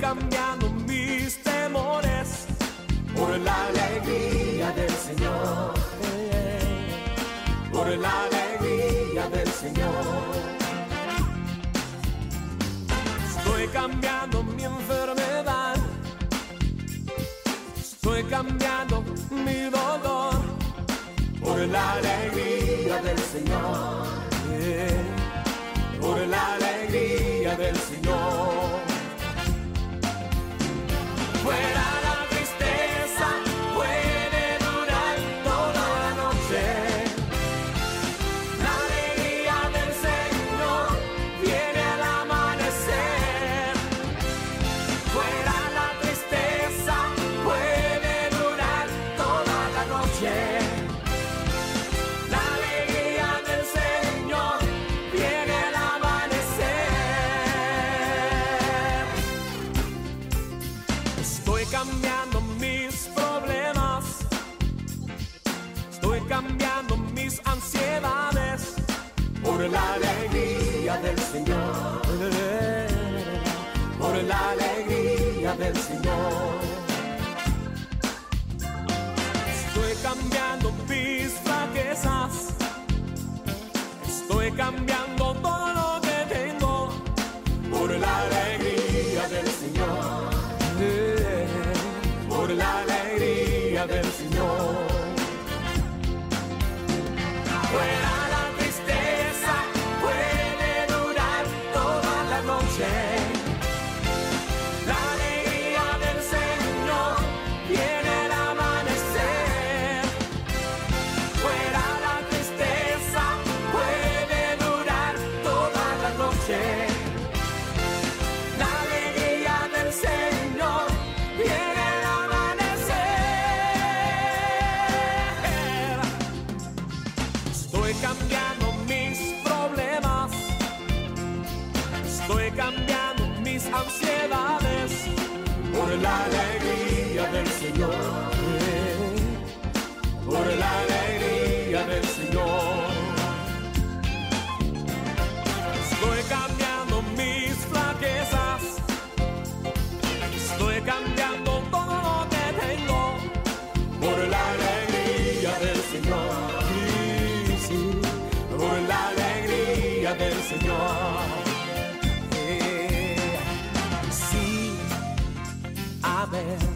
cambiando mis temores por la alegría del Señor. Por la alegría del Señor. Estoy cambiando mi enfermedad. Estoy cambiando mi dolor por la alegría del Señor. Por la alegría del Señor. Cambiando la alegría del Señor. Por la alegría del Señor. Estoy cambiando mis flaquezas. Estoy cambiando todo lo que tengo por la alegría del Señor. Sí, por la alegría del Señor. A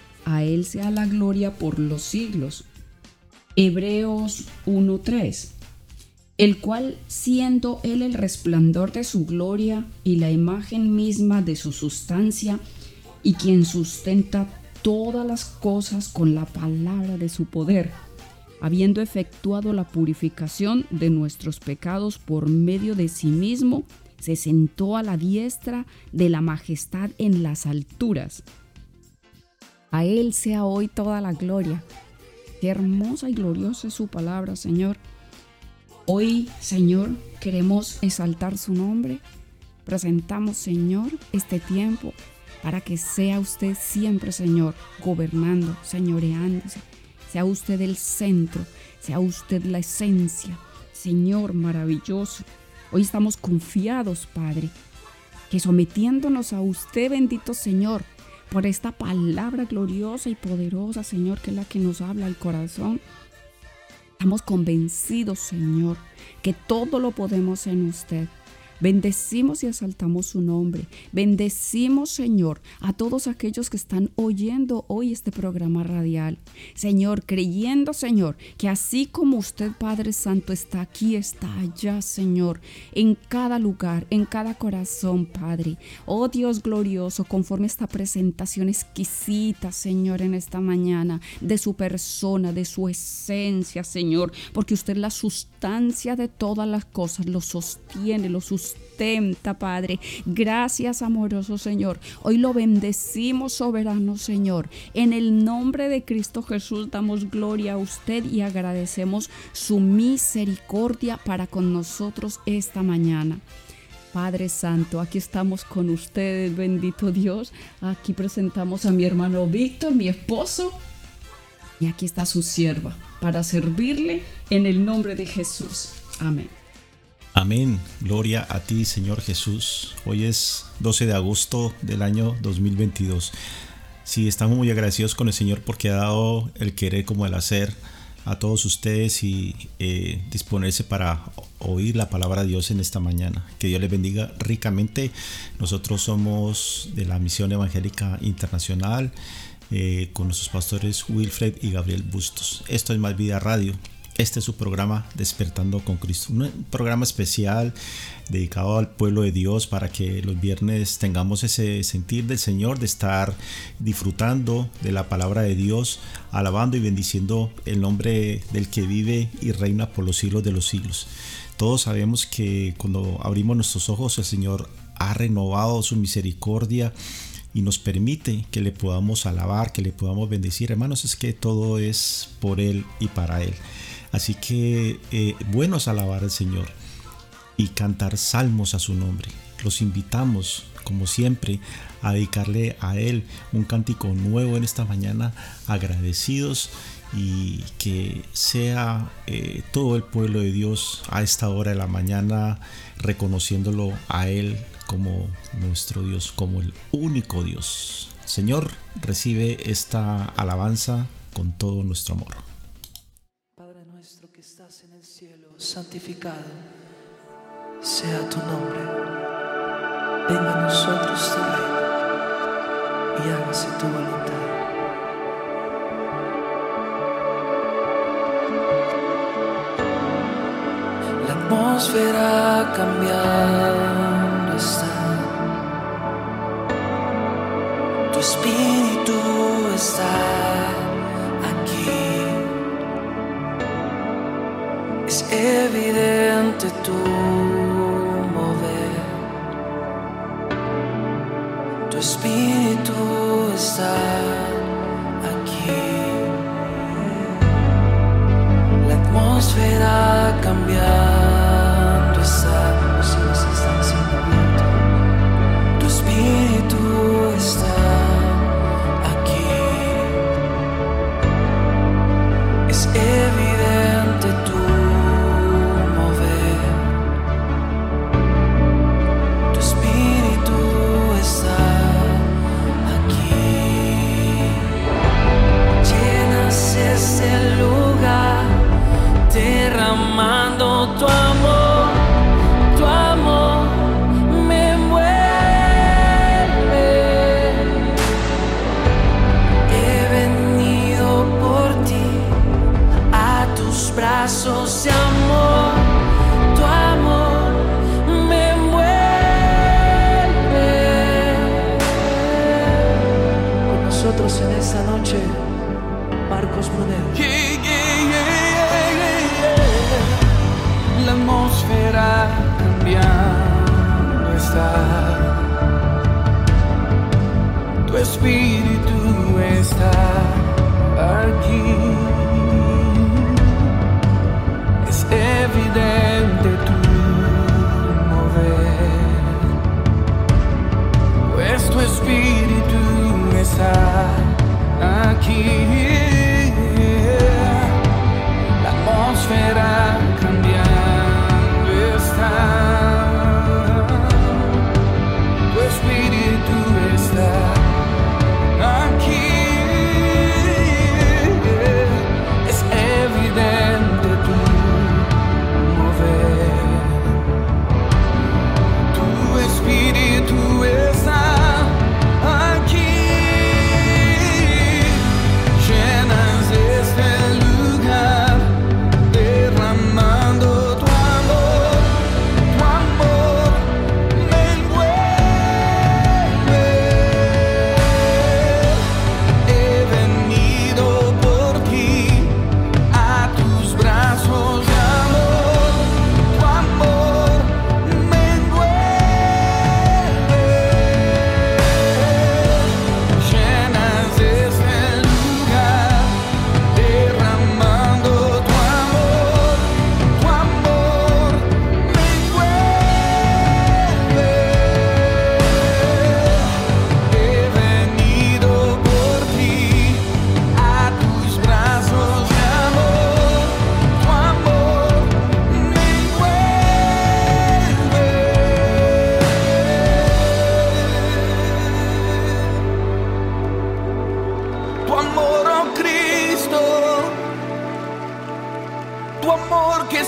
A él sea la gloria por los siglos. Hebreos 1:3 el cual, siendo él el resplandor de su gloria y la imagen misma de su sustancia, y quien sustenta todas las cosas con la palabra de su poder, habiendo efectuado la purificación de nuestros pecados por medio de sí mismo, se sentó a la diestra de la majestad en las alturas. A Él sea hoy toda la gloria. Qué hermosa y gloriosa es su palabra, Señor. Hoy, Señor, queremos exaltar su nombre. Presentamos, Señor, este tiempo para que sea usted siempre, Señor, gobernando, señoreándose, sea usted el centro, sea usted la esencia. Señor maravilloso, hoy estamos confiados, Padre, que sometiéndonos a usted, bendito Señor, por esta palabra gloriosa y poderosa, Señor, que es la que nos habla al corazón, estamos convencidos, Señor, que todo lo podemos en usted Bendecimos y exaltamos su nombre. Bendecimos, Señor, a todos aquellos que están oyendo hoy este programa radial. Señor, creyendo, Señor, que así como usted, Padre Santo, está aquí, está allá, Señor, en cada lugar, en cada corazón, Padre. Oh Dios glorioso, conforme esta presentación exquisita, Señor, en esta mañana, de su persona, de su esencia, Señor, porque usted la sustancia de todas las cosas, lo sostiene, lo sustenta Padre. Gracias, amoroso Señor. Hoy lo bendecimos, soberano Señor. En el nombre de Cristo Jesús damos gloria a usted y agradecemos su misericordia para con nosotros esta mañana. Padre Santo, aquí estamos con ustedes, bendito Dios. Aquí presentamos a mi hermano Víctor, mi esposo. Y aquí está su sierva para servirle en el nombre de Jesús. Amén. Amén. Gloria a ti, Señor Jesús. Hoy es 12 de agosto del año 2022. Sí, estamos muy agradecidos con el Señor porque ha dado el querer como el hacer a todos ustedes y eh, disponerse para oír la palabra de Dios en esta mañana. Que Dios les bendiga ricamente. Nosotros somos de la Misión Evangélica Internacional eh, con nuestros pastores Wilfred y Gabriel Bustos. Esto es Más Vida Radio. Este es su programa Despertando con Cristo, un programa especial dedicado al pueblo de Dios para que los viernes tengamos ese sentir del Señor de estar disfrutando de la palabra de Dios, alabando y bendiciendo el nombre del que vive y reina por los siglos de los siglos. Todos sabemos que cuando abrimos nuestros ojos el Señor ha renovado su misericordia y nos permite que le podamos alabar, que le podamos bendecir. Hermanos, es que todo es por Él y para Él. Así que eh, buenos alabar al Señor y cantar salmos a su nombre. Los invitamos, como siempre, a dedicarle a Él un cántico nuevo en esta mañana, agradecidos y que sea eh, todo el pueblo de Dios a esta hora de la mañana reconociéndolo a Él como nuestro Dios, como el único Dios. Señor, recibe esta alabanza con todo nuestro amor. Santificado sea tu nombre. Venga a nosotros tu reino y hágase tu voluntad. La atmósfera cambiando está. Tu espíritu está. Evidente tu mover. Tu espíritu está social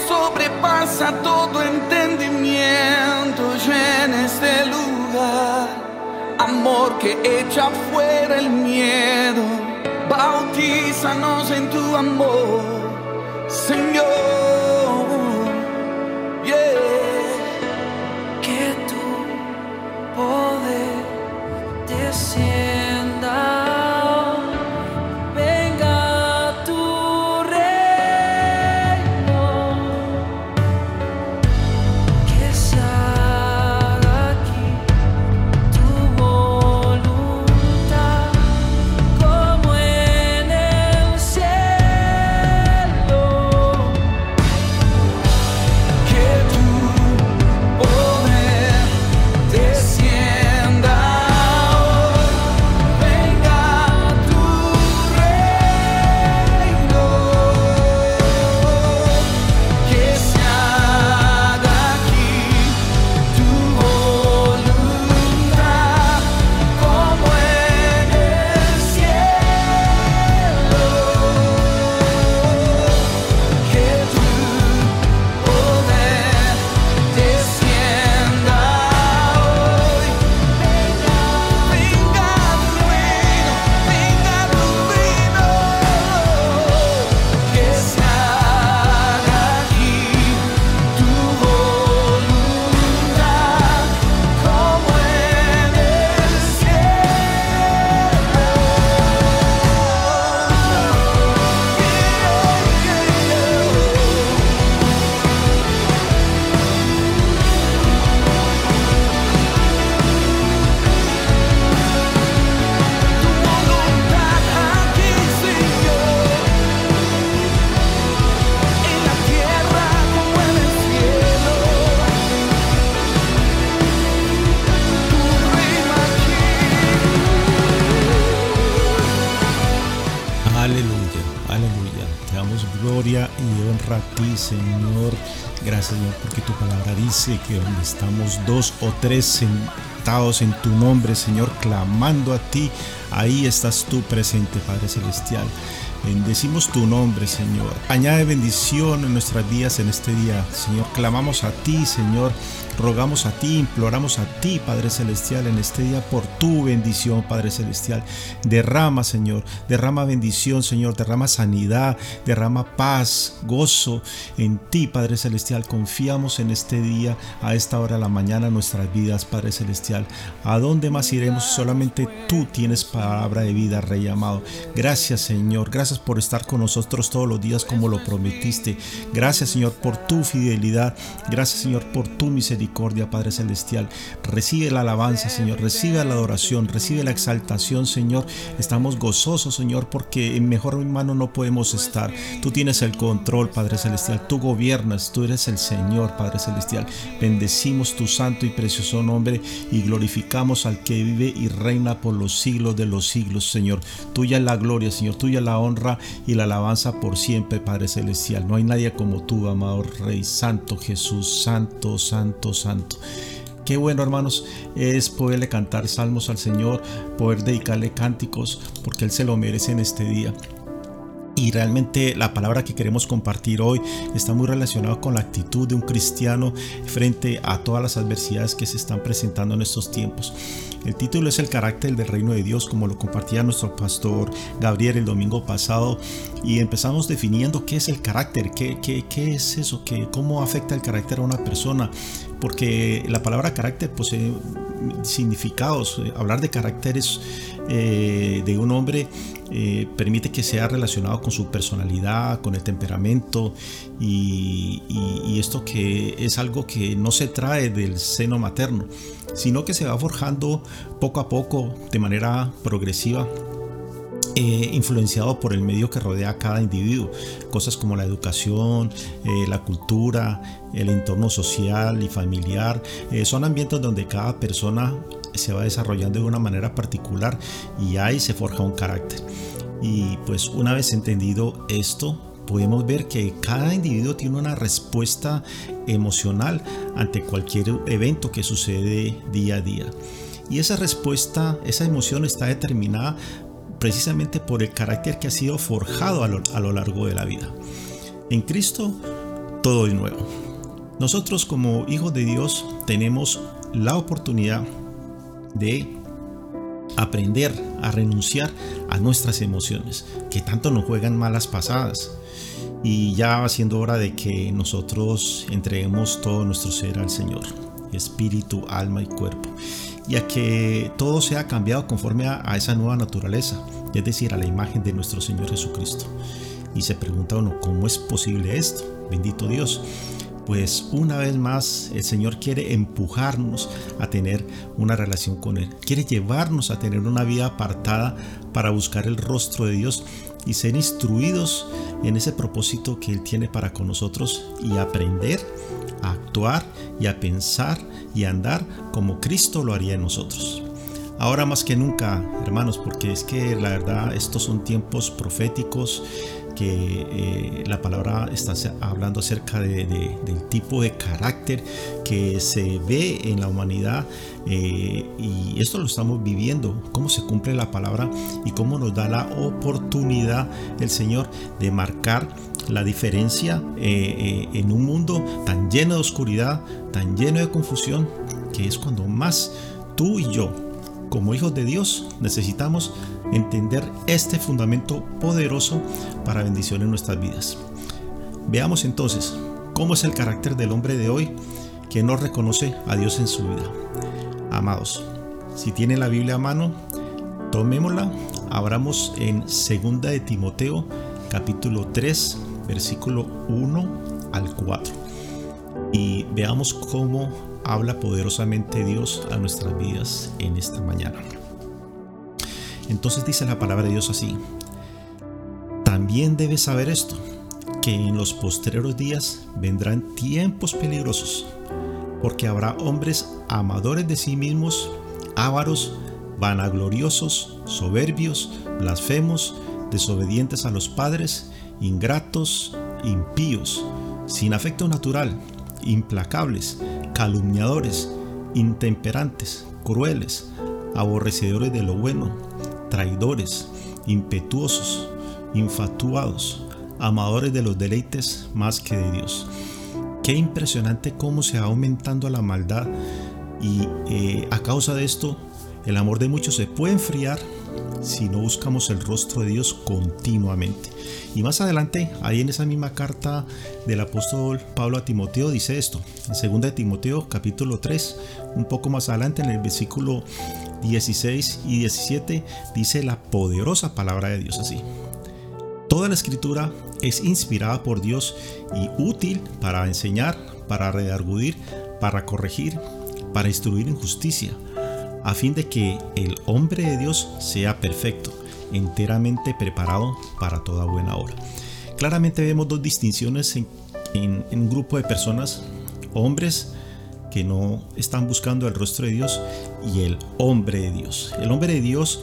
sobrepasa todo entendimiento llena este lugar. Amor que echa fuera el miedo, bautízanos en tu amor, Señor. Que donde estamos dos o tres sentados en tu nombre, Señor, clamando a ti, ahí estás tú presente, Padre Celestial. Bendecimos tu nombre, Señor. Añade bendición en nuestras vidas en este día, Señor. Clamamos a ti, Señor. Rogamos a ti, imploramos a ti, Padre Celestial, en este día por tu bendición, Padre Celestial. Derrama, Señor, derrama bendición, Señor, derrama sanidad, derrama paz, gozo en ti, Padre Celestial. Confiamos en este día, a esta hora de la mañana, nuestras vidas, Padre Celestial. ¿A dónde más iremos? Solamente tú tienes palabra de vida, Rey amado. Gracias, Señor. Gracias por estar con nosotros todos los días como lo prometiste. Gracias, Señor, por tu fidelidad. Gracias, Señor, por tu misericordia, Padre Celestial. Recibe la alabanza, Señor. Recibe la adoración. Recibe la exaltación, Señor. Estamos gozosos, Señor, porque en mejor mano no podemos estar. Tú tienes el control, Padre Celestial. Tú gobiernas. Tú eres el Señor, Padre Celestial. Bendecimos tu santo y precioso nombre y glorificamos al que vive y reina por los siglos de los siglos, Señor. Tuya es la gloria, Señor. Tuya la honra y la alabanza por siempre, Padre Celestial. No hay nadie como tú, amado Rey Santo Jesús, Santo, Santo, Santo. Qué bueno, hermanos, es poderle cantar salmos al Señor, poder dedicarle cánticos, porque Él se lo merece en este día. Y realmente la palabra que queremos compartir hoy está muy relacionada con la actitud de un cristiano frente a todas las adversidades que se están presentando en estos tiempos. El título es El carácter del reino de Dios, como lo compartía nuestro pastor Gabriel el domingo pasado. Y empezamos definiendo qué es el carácter, qué, qué, qué es eso, qué, cómo afecta el carácter a una persona. Porque la palabra carácter posee significados. Hablar de caracteres eh, de un hombre eh, permite que sea relacionado con su personalidad, con el temperamento y, y, y, esto que es algo que no se trae del seno materno, sino que se va forjando poco a poco de manera progresiva. Eh, influenciado por el medio que rodea a cada individuo, cosas como la educación, eh, la cultura, el entorno social y familiar, eh, son ambientes donde cada persona se va desarrollando de una manera particular y ahí se forja un carácter. Y pues una vez entendido esto, podemos ver que cada individuo tiene una respuesta emocional ante cualquier evento que sucede día a día. Y esa respuesta, esa emoción está determinada precisamente por el carácter que ha sido forjado a lo, largo de la vida. En Cristo todo de nuevo. Nosotros como hijos de Dios tenemos la oportunidad de aprender a renunciar a nuestras emociones que tanto nos juegan malas pasadas. Y ya va siendo hora de que nosotros entreguemos todo nuestro ser al Señor, espíritu, alma y cuerpo. Y a que todo sea cambiado conforme a, a esa nueva naturaleza, es decir, a la imagen de nuestro Señor Jesucristo. Y se pregunta uno, ¿cómo es posible esto? Bendito Dios pues una vez más el Señor quiere empujarnos a tener una relación con Él. Quiere llevarnos a tener una vida apartada para buscar el rostro de Dios y ser instruidos en ese propósito que Él tiene para con nosotros y aprender a actuar y a pensar y andar como Cristo lo haría en nosotros. Ahora más que nunca, hermanos, porque es que la verdad estos son tiempos proféticos que eh, la palabra está hablando acerca de, de, del tipo de carácter que se ve en la humanidad eh, y esto lo estamos viviendo, cómo se cumple la palabra y cómo nos da la oportunidad el Señor de marcar la diferencia eh, en un mundo tan lleno de oscuridad, tan lleno de confusión, que es cuando más tú y yo, como hijos de Dios, necesitamos entender este fundamento poderoso para bendición en nuestras vidas. Veamos entonces cómo es el carácter del hombre de hoy que no reconoce a Dios en su vida. Amados, si tienen la Biblia a mano, tomémosla, abramos en 2 de Timoteo capítulo 3, versículo 1 al 4. Y veamos cómo habla poderosamente Dios a nuestras vidas en esta mañana. Entonces dice la palabra de Dios así. También debes saber esto, que en los postreros días vendrán tiempos peligrosos, porque habrá hombres amadores de sí mismos, ávaros, vanagloriosos, soberbios, blasfemos, desobedientes a los padres, ingratos, impíos, sin afecto natural, implacables, calumniadores, intemperantes, crueles, aborrecedores de lo bueno, traidores, impetuosos, infatuados, amadores de los deleites más que de Dios. Qué impresionante cómo se va aumentando la maldad y eh, a causa de esto el amor de muchos se puede enfriar si no buscamos el rostro de Dios continuamente. Y más adelante, ahí en esa misma carta del apóstol Pablo a Timoteo dice esto, en 2 de Timoteo capítulo 3, un poco más adelante en el versículo 16 y 17 dice la poderosa palabra de Dios así. Toda la escritura es inspirada por Dios y útil para enseñar, para redargudir, para corregir, para instruir en justicia, a fin de que el hombre de Dios sea perfecto, enteramente preparado para toda buena obra. Claramente vemos dos distinciones en, en, un grupo de personas, hombres que no están buscando el rostro de Dios y el hombre de Dios. El hombre de Dios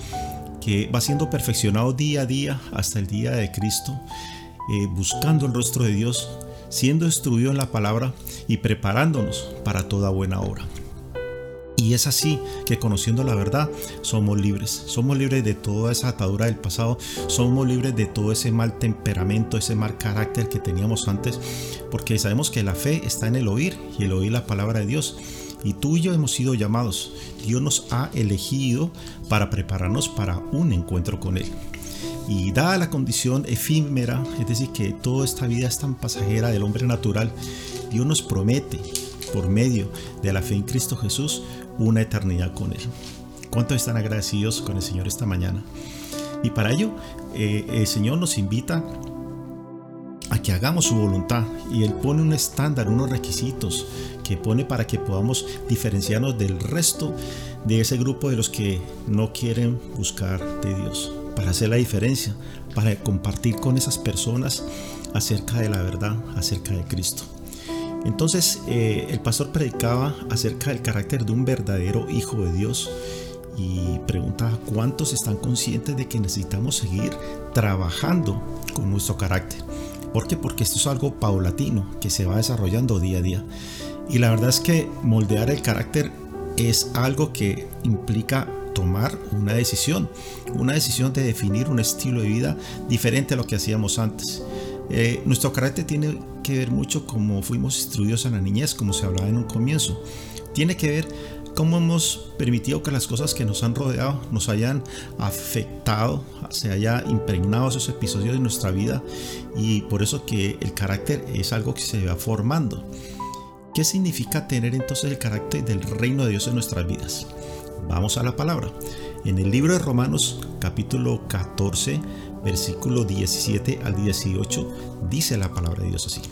que va siendo perfeccionado día a día hasta el día de Cristo, eh, buscando el rostro de Dios, siendo instruido en la palabra y preparándonos para toda buena obra. Y es así que conociendo la verdad somos libres. Somos libres de toda esa atadura del pasado. Somos libres de todo ese mal temperamento, ese mal carácter que teníamos antes. Porque sabemos que la fe está en el oír y el oír la palabra de Dios. Y tú y yo hemos sido llamados. Dios nos ha elegido para prepararnos para un encuentro con Él. Y dada la condición efímera, es decir, que toda esta vida es tan pasajera del hombre natural, Dios nos promete por medio de la fe en Cristo Jesús una eternidad con Él. ¿Cuántos están agradecidos con el Señor esta mañana? Y para ello, eh, el Señor nos invita a que hagamos su voluntad y Él pone un estándar, unos requisitos que pone para que podamos diferenciarnos del resto de ese grupo de los que no quieren buscar de Dios, para hacer la diferencia, para compartir con esas personas acerca de la verdad, acerca de Cristo. Entonces eh, el pastor predicaba acerca del carácter de un verdadero hijo de Dios y preguntaba cuántos están conscientes de que necesitamos seguir trabajando con nuestro carácter. ¿Por qué? Porque esto es algo paulatino que se va desarrollando día a día. Y la verdad es que moldear el carácter es algo que implica tomar una decisión, una decisión de definir un estilo de vida diferente a lo que hacíamos antes Eh, nuestro carácter tiene que ver mucho como fuimos instruidos en la niñez, como se hablaba en un comienzo. Tiene que ver cómo hemos permitido que las cosas que nos han rodeado nos hayan afectado, se haya impregnado esos episodios de nuestra vida y por eso que el carácter es algo que se va formando. ¿Qué significa tener entonces el carácter del reino de Dios en nuestras vidas? Vamos a la palabra. En el libro de Romanos capítulo 14, versículo 17 al 18, dice la palabra de Dios así.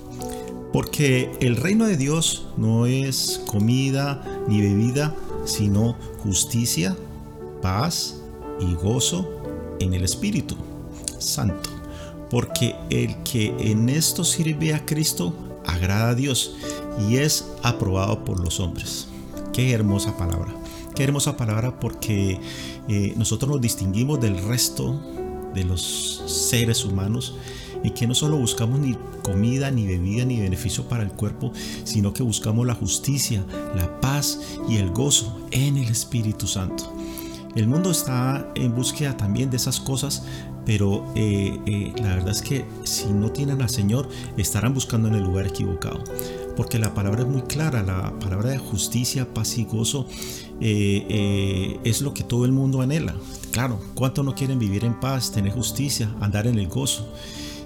Porque el reino de Dios no es comida ni bebida, sino justicia, paz y gozo en el Espíritu Santo. Porque el que en esto sirve a Cristo agrada a Dios y es aprobado por los hombres. Qué hermosa palabra. Qué hermosa palabra porque eh, nosotros nos distinguimos del resto de los seres humanos y que no solo buscamos ni comida, ni bebida, ni beneficio para el cuerpo, sino que buscamos la justicia, la paz y el gozo en el Espíritu Santo. El mundo está en búsqueda también de esas cosas, pero eh, eh, la verdad es que si no tienen al Señor, estarán buscando en el lugar equivocado. Porque la palabra es muy clara, la palabra de justicia, paz y gozo eh, es lo que todo el mundo anhela. Claro, ¿cuántos no quieren vivir en paz, tener justicia, andar en el gozo?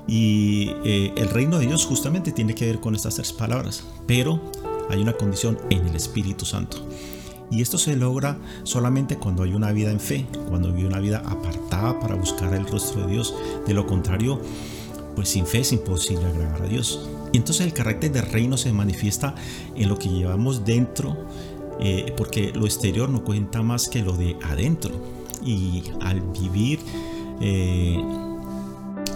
Y el reino de Dios justamente tiene que ver con estas tres palabras, pero hay una condición en el Espíritu Santo. Y esto se logra solamente cuando hay una vida en fe, cuando hay una vida apartada para buscar el rostro de Dios. De lo contrario, pues sin fe es imposible agradar a Dios. Y entonces el carácter del reino se manifiesta en lo que llevamos dentro, eh, porque lo exterior no cuenta más que lo de adentro. Y al vivir eh,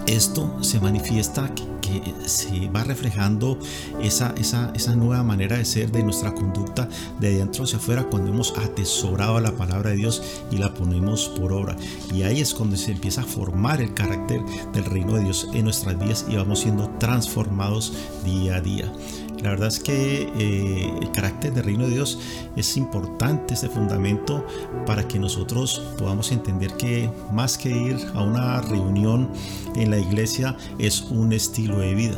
esto se manifiesta que, que, se va reflejando esa, esa, esa nueva manera de ser de nuestra conducta de dentro hacia afuera cuando hemos atesorado la palabra de Dios y la ponemos por obra. Y ahí es cuando se empieza a formar el carácter del reino de Dios en nuestras vidas y vamos siendo transformados día a día. La verdad es que eh, el carácter del reino de Dios es importante, este fundamento, para que nosotros podamos entender que más que ir a una reunión en la iglesia es un estilo de vida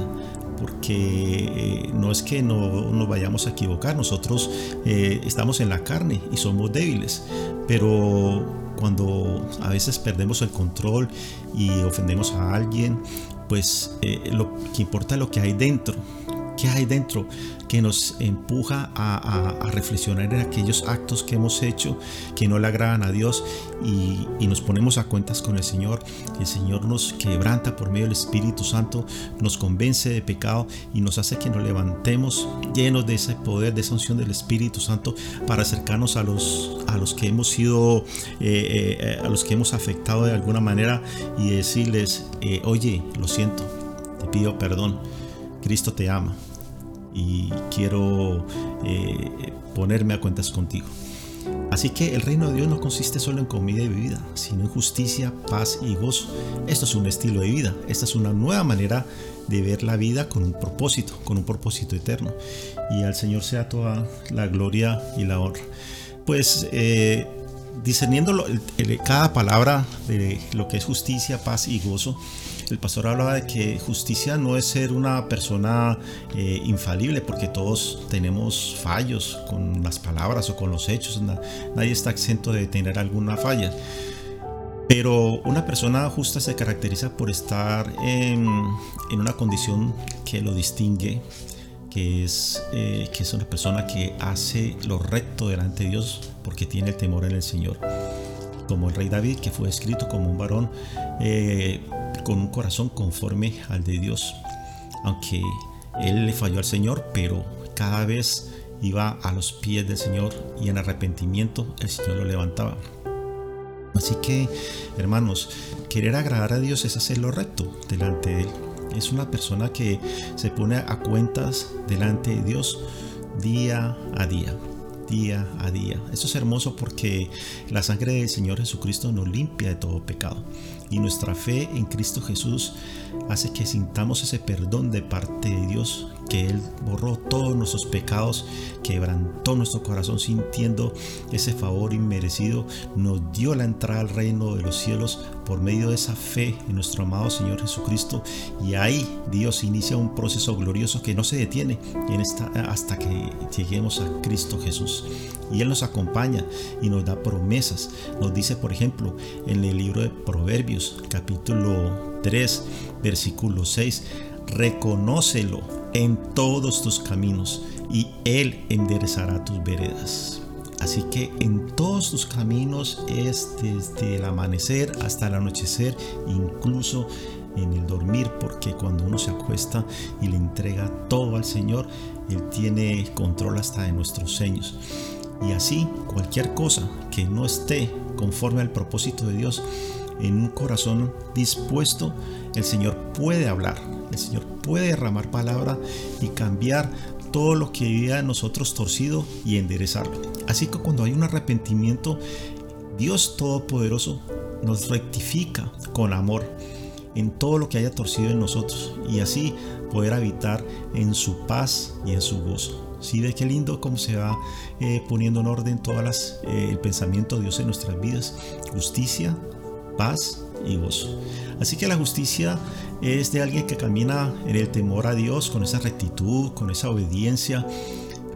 porque eh, no es que no nos vayamos a equivocar, nosotros eh, estamos en la carne y somos débiles, pero cuando a veces perdemos el control y ofendemos a alguien, pues lo que importa es lo que hay dentro, ¿Qué hay dentro que nos empuja a, reflexionar en aquellos actos que hemos hecho que no le agradan a Dios y, nos ponemos a cuentas con el Señor? El Señor nos quebranta por medio del Espíritu Santo, nos convence de pecado y nos hace que nos levantemos llenos de ese poder, de esa unción del Espíritu Santo para acercarnos a los, a los que hemos sido, eh, eh, a los que hemos afectado de alguna manera y decirles, eh, oye, lo siento, te pido perdón. Cristo te ama y quiero eh, ponerme a cuentas contigo. Así que el reino de Dios no consiste solo en comida y bebida, sino en justicia, paz y gozo. Esto es un estilo de vida, esta es una nueva manera de ver la vida con un propósito, con un propósito eterno. Y al Señor sea toda la gloria y la honra. Pues eh, discerniendo cada palabra de lo que es justicia, paz y gozo, el pastor hablaba de que justicia no es ser una persona eh, infalible, porque todos tenemos fallos con las palabras o con los hechos, nadie está exento de tener alguna falla. Pero una persona justa se caracteriza por estar en, una condición que lo distingue, que es, eh, que es una persona que hace lo recto delante de Dios porque tiene el temor en el Señor. Como el rey David, que fue escrito como un varón eh, con un corazón conforme al de Dios. Aunque él le falló al Señor, pero cada vez iba a los pies del Señor y en arrepentimiento el Señor lo levantaba. Así que, hermanos, querer agradar a Dios es hacer lo recto delante de Él. Es una persona que se pone a cuentas delante de Dios día a día día a día. Esto es hermoso porque la sangre del Señor Jesucristo nos limpia de todo pecado. Y nuestra fe en Cristo Jesús hace que sintamos ese perdón de parte de Dios, que Él borró todos nuestros pecados, quebrantó nuestro corazón sintiendo ese favor inmerecido, nos dio la entrada al reino de los cielos por medio de esa fe en nuestro amado Señor Jesucristo y ahí Dios inicia un proceso glorioso que no se detiene en esta, hasta que lleguemos a Cristo Jesús. Y Él nos acompaña y nos da promesas. Nos dice, por ejemplo, en el libro de Proverbios, capítulo 3, versículo 6, reconócelo en todos tus caminos y Él enderezará tus veredas. Así que en todos tus caminos es desde el amanecer hasta el anochecer, incluso en el dormir, porque cuando uno se acuesta y le entrega todo al Señor, Él tiene control hasta de nuestros sueños. Y así, cualquier cosa que no esté conforme al propósito de Dios, en un corazón dispuesto, el Señor puede hablar, el Señor puede derramar palabra y cambiar todo lo que vivía en nosotros torcido y enderezarlo. Así que cuando hay un arrepentimiento, Dios Todopoderoso nos rectifica con amor en todo lo que haya torcido en nosotros y así poder habitar en su paz y en su gozo. ¿Sí ve qué lindo cómo se va eh, poniendo en orden todas las, eh, el pensamiento de Dios en nuestras vidas? Justicia, paz y gozo. Así que la justicia es de alguien que camina en el temor a Dios, con esa rectitud, con esa obediencia.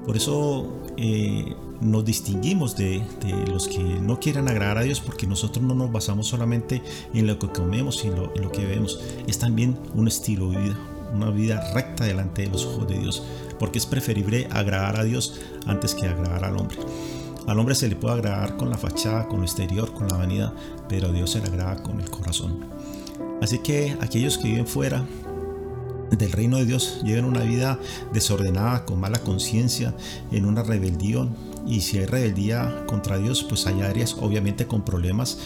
Por eso eh, nos distinguimos de, los que no quieren agradar a Dios porque nosotros no nos basamos solamente en lo que comemos y en lo que vemos. Es también un estilo de vida, una vida recta delante de los ojos de Dios. Porque es preferible agradar a Dios antes que agradar al hombre. Al hombre se le puede agradar con la fachada, con lo exterior, con la vanidad, pero a Dios se le agrada con el corazón. Así que aquellos que viven fuera del reino de Dios llevan una vida desordenada, con mala conciencia, en una rebelión. Y si hay rebeldía contra Dios, pues hay áreas obviamente con problemas,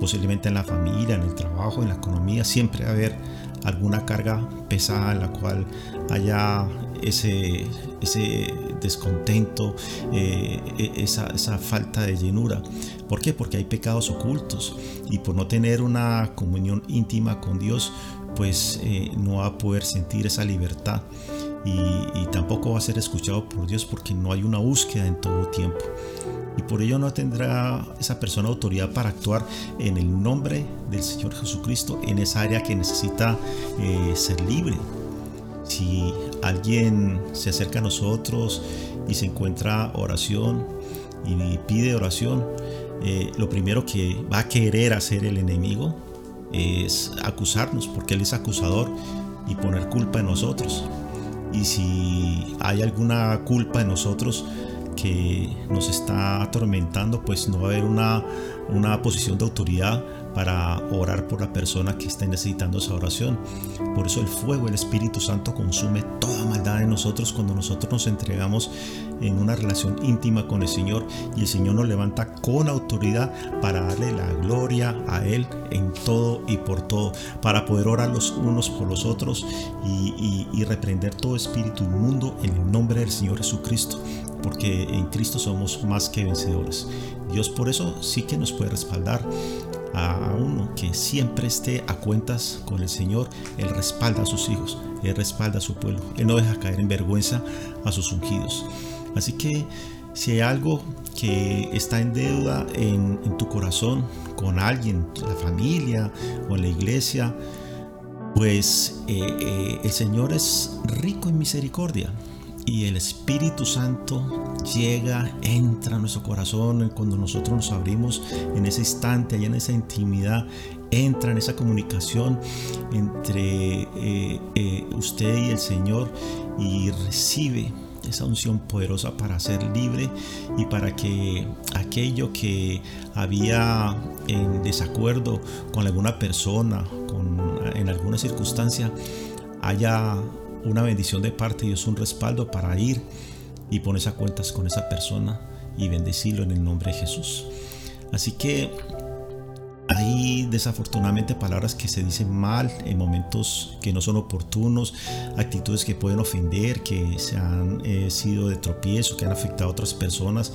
posiblemente en la familia, en el trabajo, en la economía. Siempre va a haber alguna carga pesada en la cual haya ese, descontento, eh, esa, esa, falta de llenura. ¿Por qué? Porque hay pecados ocultos y por no tener una comunión íntima con Dios, pues eh, no va a poder sentir esa libertad y, tampoco va a ser escuchado por Dios porque no hay una búsqueda en todo tiempo y por ello no tendrá esa persona autoridad para actuar en el nombre del Señor Jesucristo en esa área que necesita eh, ser libre. Si alguien se acerca a nosotros y se encuentra oración y pide oración, eh, lo primero que va a querer hacer el enemigo es acusarnos, porque él es acusador y poner culpa en nosotros. Y si hay alguna culpa en nosotros, que nos está atormentando, pues no va a haber una, una posición de autoridad para orar por la persona que esté necesitando esa oración. Por eso el fuego, el Espíritu Santo consume toda maldad en nosotros cuando nosotros nos entregamos en una relación íntima con el Señor y el Señor nos levanta con autoridad para darle la gloria a Él en todo y por todo, para poder orar los unos por los otros y, y, y reprender todo espíritu inmundo en el nombre del Señor Jesucristo porque en Cristo somos más que vencedores. Dios por eso sí que nos puede respaldar a uno que siempre esté a cuentas con el Señor. Él respalda a sus hijos, Él respalda a su pueblo, Él no deja caer en vergüenza a sus ungidos. Así que si hay algo que está en deuda en, tu corazón con alguien, la familia o la iglesia, pues eh, eh, el Señor es rico en misericordia y el Espíritu Santo llega, entra a nuestro corazón cuando nosotros nos abrimos en ese instante, allá en esa intimidad, entra en esa comunicación entre eh, eh, usted y el Señor y recibe esa unción poderosa para ser libre y para que aquello que había en desacuerdo con alguna persona, con, en alguna circunstancia, haya una bendición de parte de Dios, un respaldo para ir y ponerse a cuentas con esa persona y bendecirlo en el nombre de Jesús. Así que hay desafortunadamente palabras que se dicen mal en momentos que no son oportunos, actitudes que pueden ofender, que se han eh, sido de tropiezo, que han afectado a otras personas.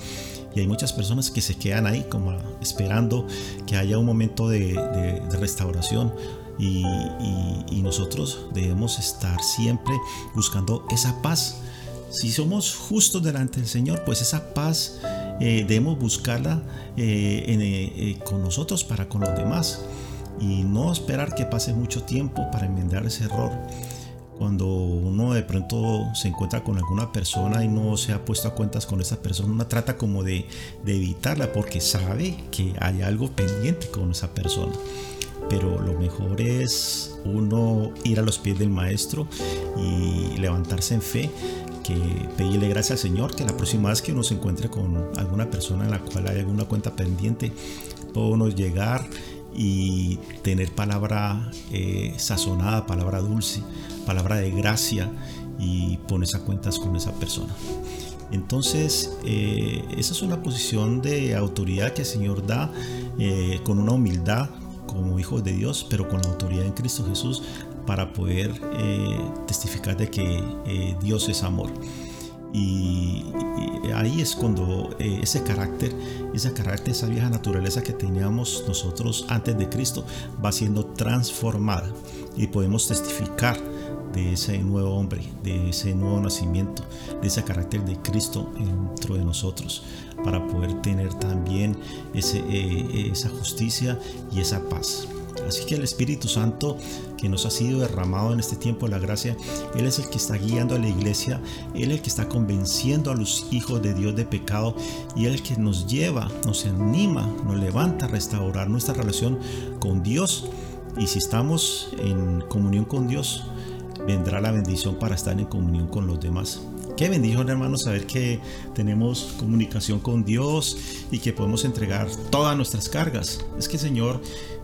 Y hay muchas personas que se quedan ahí como esperando que haya un momento de, restauración. Y, nosotros debemos estar siempre buscando esa paz. Si somos justos delante del Señor, pues esa paz eh, debemos buscarla eh, eh, con nosotros para con los demás. Y no esperar que pase mucho tiempo para enmendar ese error cuando uno de pronto se encuentra con alguna persona y no se ha puesto a cuentas con esa persona, uno trata como de, de evitarla porque sabe que hay algo pendiente con esa persona. Pero lo mejor es uno ir a los pies del maestro y levantarse en fe, que pedirle gracias al Señor, que la próxima vez que uno se encuentre con alguna persona en la cual hay alguna cuenta pendiente, uno llegar y tener palabra eh, sazonada, palabra dulce, palabra de gracia y ponerse a cuentas con esa persona. Entonces, eh, esa es una posición de autoridad que el Señor da eh, con una humildad como hijos de Dios, pero con la autoridad en Cristo Jesús para poder eh, testificar de que eh, Dios es amor. Y, ahí es cuando eh, ese carácter, ese carácter, esa vieja naturaleza que teníamos nosotros antes de Cristo va siendo transformada y podemos testificar de ese nuevo hombre, de ese nuevo nacimiento, de ese carácter de Cristo dentro de nosotros, para poder tener también ese, eh, esa justicia y esa paz. Así que el Espíritu Santo que nos ha sido derramado en este tiempo de la gracia, Él es el que está guiando a la iglesia, Él es el que está convenciendo a los hijos de Dios de pecado y Él es el que nos lleva, nos anima, nos levanta a restaurar nuestra relación con Dios. Y si estamos en comunión con Dios, vendrá la bendición para estar en comunión con los demás. Qué bendición, hermanos, saber que tenemos comunicación con Dios y que podemos entregar todas nuestras cargas. Es que, Señor,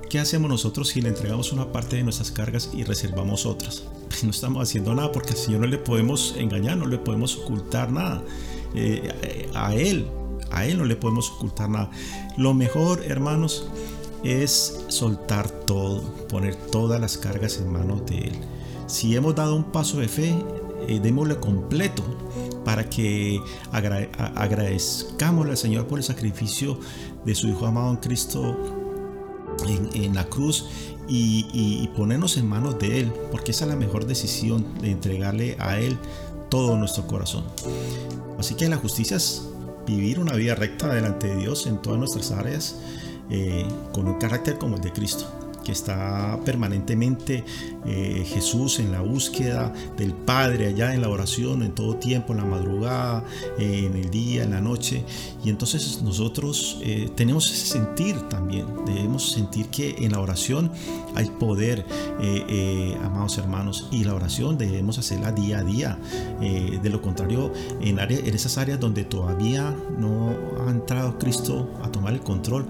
¿qué hacemos nosotros si le entregamos una parte de nuestras cargas y reservamos otras? No estamos haciendo nada porque al Señor no le podemos engañar, no le podemos ocultar nada. Eh, a Él, a Él no le podemos ocultar nada. Lo mejor, hermanos, es soltar todo, poner todas las cargas en manos de Él. Si hemos dado un paso de fe, eh, démosle completo para que agra agradezcamos al Señor por el sacrificio de su Hijo amado en Cristo en, la cruz y, ponernos en manos de Él, porque esa es la mejor decisión de entregarle a Él todo nuestro corazón. Así que la justicia es vivir una vida recta delante de Dios en todas nuestras áreas, eh, con un carácter como el de Cristo que está permanentemente eh, Jesús en la búsqueda del Padre allá en la oración, en todo tiempo, en la madrugada, eh, en el día, en la noche. Y entonces nosotros eh, tenemos ese sentir también, debemos sentir que en la oración hay poder, amados hermanos, y la oración debemos hacerla día a día. de lo contrario, en, área, en esas áreas donde todavía no ha entrado Cristo a tomar el control,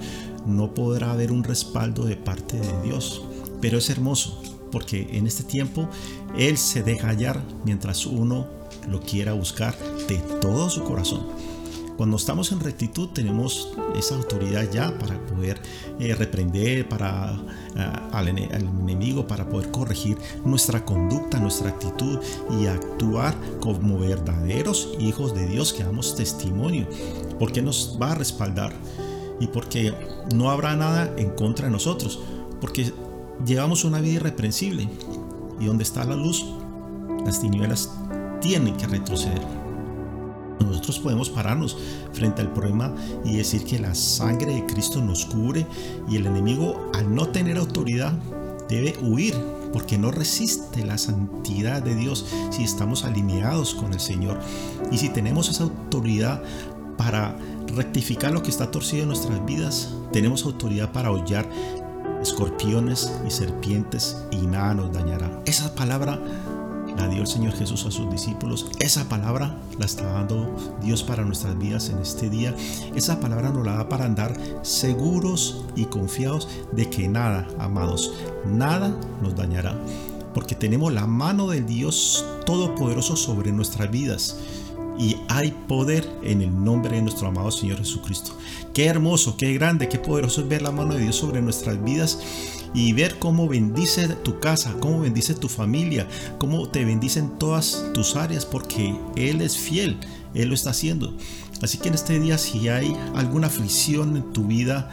no podrá haber un respaldo de parte de Dios. Pero es hermoso porque en este tiempo Él se deja hallar mientras uno lo quiera buscar de todo su corazón. Cuando estamos en rectitud tenemos esa autoridad ya para poder eh, reprender para, al, al, enemigo, para poder corregir nuestra conducta, nuestra actitud y actuar como verdaderos hijos de Dios que damos testimonio, porque nos va a respaldar y porque no habrá nada en contra de nosotros, porque llevamos una vida irreprensible y donde está la luz, las tinieblas tienen que retroceder. Nosotros podemos pararnos frente al problema y decir que la sangre de Cristo nos cubre y el enemigo al no tener autoridad debe huir porque no resiste la santidad de Dios si estamos alineados con el Señor y si tenemos esa autoridad para rectificar lo que está torcido en nuestras vidas. Tenemos autoridad para hollar escorpiones y serpientes y nada nos dañará. Esa palabra la dio el Señor Jesús a sus discípulos. Esa palabra la está dando Dios para nuestras vidas en este día. Esa palabra nos la da para andar seguros y confiados de que nada, amados, nada nos dañará. Porque tenemos la mano del Dios Todopoderoso sobre nuestras vidas y hay poder en el nombre de nuestro amado Señor Jesucristo. Qué hermoso, qué grande, qué poderoso es ver la mano de Dios sobre nuestras vidas y ver cómo bendice tu casa, cómo bendice tu familia, cómo te bendicen todas tus áreas, porque Él es fiel, Él lo está haciendo. Así que en este día, si hay alguna aflicción en tu vida,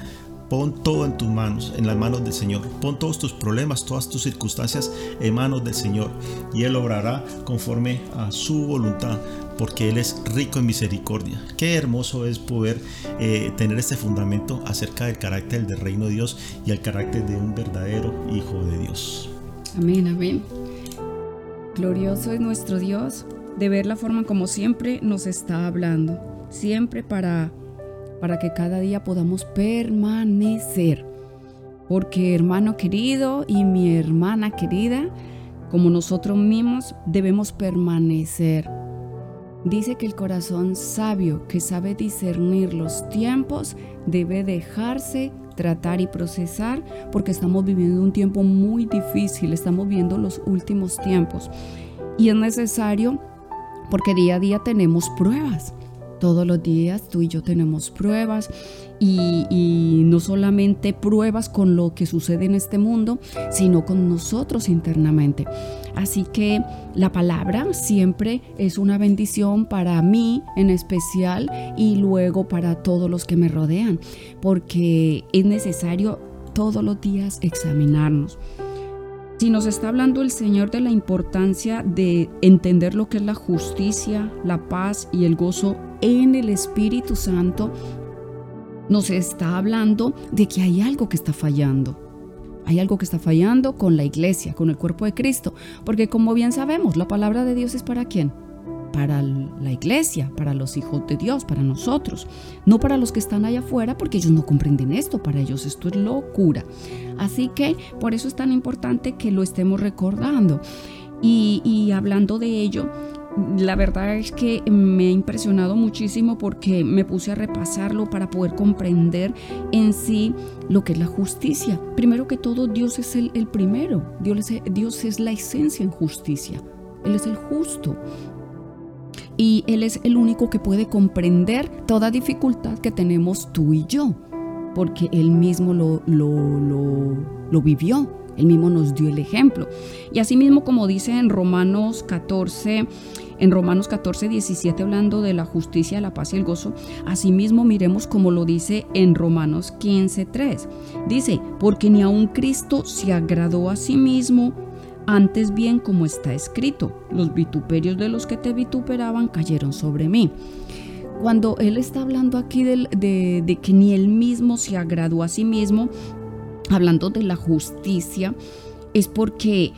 Pon todo en tus manos, en las manos del Señor. Pon todos tus problemas, todas tus circunstancias en manos del Señor. Y Él obrará conforme a su voluntad, porque Él es rico en misericordia. Qué hermoso es poder eh, tener este fundamento acerca del carácter del reino de Dios y el carácter de un verdadero Hijo de Dios. Amén, amén. Glorioso es nuestro Dios de ver la forma como siempre nos está hablando. Siempre para para que cada día podamos permanecer. Porque hermano querido y mi hermana querida, como nosotros mismos, debemos permanecer. Dice que el corazón sabio que sabe discernir los tiempos debe dejarse tratar y procesar porque estamos viviendo un tiempo muy difícil, estamos viendo los últimos tiempos y es necesario porque día a día tenemos pruebas. Todos los días tú y yo tenemos pruebas y, no solamente pruebas con lo que sucede en este mundo, sino con nosotros internamente. Así que la palabra siempre es una bendición para mí en especial y luego para todos los que me rodean, porque es necesario todos los días examinarnos. Si nos está hablando el Señor de la importancia de entender lo que es la justicia, la paz y el gozo en el Espíritu Santo, nos está hablando de que hay algo que está fallando. Hay algo que está fallando con la iglesia, con el cuerpo de Cristo. Porque como bien sabemos, la palabra de Dios es para quién? Para la iglesia, para los hijos de Dios, para nosotros. No para los que están allá afuera, porque ellos no comprenden esto. Para ellos esto es locura. Así que por eso es tan importante que lo estemos recordando. Y, hablando de ello, la verdad es que me ha impresionado muchísimo porque me puse a repasarlo para poder comprender en sí lo que es la justicia. Primero que todo, Dios es el, primero. Dios es la esencia en justicia. Él es el justo. Y Él es el único que puede comprender toda dificultad que tenemos tú y yo. Porque Él mismo lo, lo, lo, vivió. Él mismo nos dio el ejemplo. Y asimismo, como dice en Romanos 14, en Romanos 14, 17, hablando de la justicia, la paz y el gozo, asimismo miremos como lo dice en Romanos 15, 3. Dice, porque ni aun Cristo se agradó a sí mismo, antes bien como está escrito, los vituperios de los que te vituperaban cayeron sobre mí. Cuando él está hablando aquí de, que ni él mismo se agradó a sí mismo, hablando de la justicia, es porque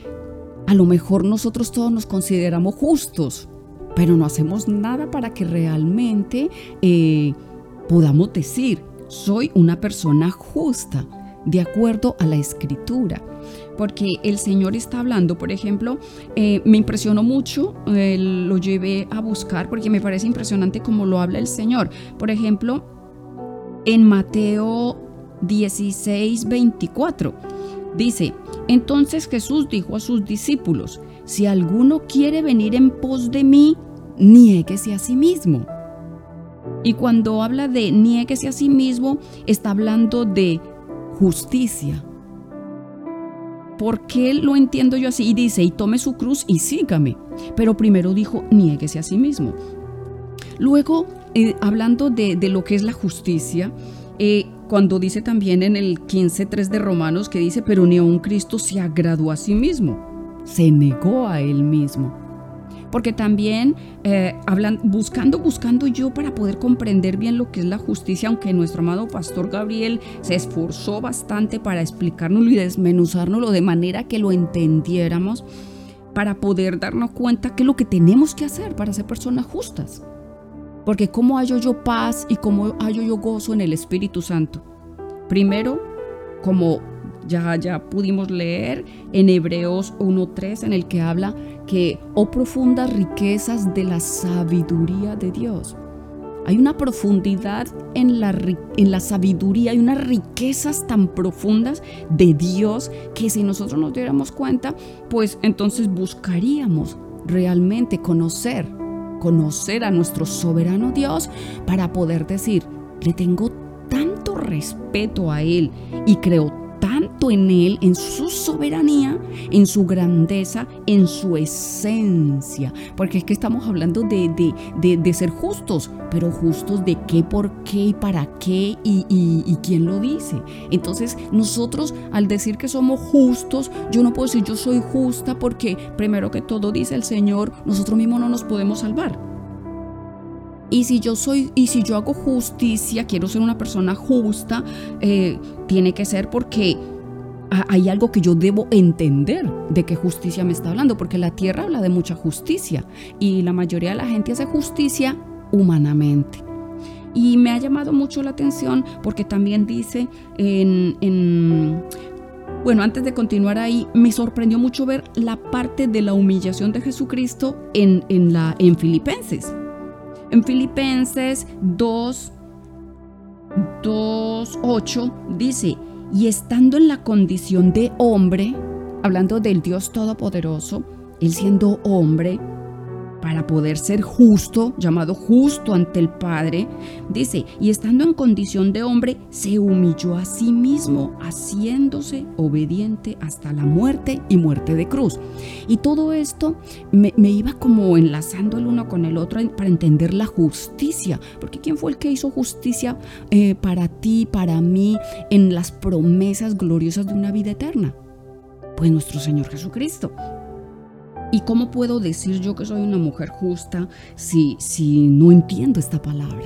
a lo mejor nosotros todos nos consideramos justos, pero no hacemos nada para que realmente eh, podamos decir, soy una persona justa, de acuerdo a la escritura. Porque el Señor está hablando, por ejemplo, eh, me impresionó mucho, eh, lo llevé a buscar porque me parece impresionante cómo lo habla el Señor. Por ejemplo, en Mateo 16, 24. Dice, entonces Jesús dijo a sus discípulos, si alguno quiere venir en pos de mí, niéguese a sí mismo. Y cuando habla de niéguese a sí mismo, está hablando de justicia. ¿Por qué lo entiendo yo así? Y dice, y tome su cruz y sígame. Pero primero dijo, niéguese a sí mismo. Luego, eh, hablando de, lo que es la justicia, eh, cuando dice también en el 15.3 de Romanos que dice, pero ni aun Cristo se agradó a sí mismo, se negó a él mismo. Porque también eh, hablan, buscando, buscando yo para poder comprender bien lo que es la justicia, aunque nuestro amado pastor Gabriel se esforzó bastante para explicárnoslo y desmenuzárnoslo de manera que lo entendiéramos, para poder darnos cuenta que es lo que tenemos que hacer para ser personas justas. Porque ¿cómo hallo yo paz y cómo hallo yo gozo en el Espíritu Santo? Primero, como ya, ya pudimos leer en Hebreos 1.3, en el que habla que, oh profundas riquezas de la sabiduría de Dios. Hay una profundidad en la, en la sabiduría, hay unas riquezas tan profundas de Dios que si nosotros nos diéramos cuenta, pues entonces buscaríamos realmente conocer conocer a nuestro soberano Dios para poder decir, le tengo tanto respeto a Él y creo tanto en Él, en su soberanía, en su grandeza, en su esencia. Porque es que estamos hablando de, de- de- de ser justos, pero justos de qué, por qué y para qué y, y- y quién lo dice. Entonces nosotros al decir que somos justos, yo no puedo decir yo soy justa porque primero que todo dice el Señor, nosotros mismos no nos podemos salvar. Y si yo soy, y si yo hago justicia, quiero ser una persona justa, eh, tiene que ser porque ha- hay algo que yo debo entender de qué justicia me está hablando, porque la tierra habla de mucha justicia y la mayoría de la gente hace justicia humanamente. Y me ha llamado mucho la atención porque también dice en, en- bueno, antes de continuar ahí, me sorprendió mucho ver la parte de la humillación de Jesucristo en, en, la, en Filipenses. En Filipenses 2, 2, 8 dice, y estando en la condición de hombre, hablando del Dios Todopoderoso, él siendo hombre, para poder ser justo, llamado justo ante el Padre, dice, y estando en condición de hombre, se humilló a sí mismo, haciéndose obediente hasta la muerte y muerte de cruz. Y todo esto me, iba como enlazando el uno con el otro para entender la justicia, porque ¿quién fue el que hizo justicia eh, para ti, para mí, en las promesas gloriosas de una vida eterna? Pues nuestro Señor Jesucristo. ¿Y cómo puedo decir yo que soy una mujer justa si, si no entiendo esta palabra?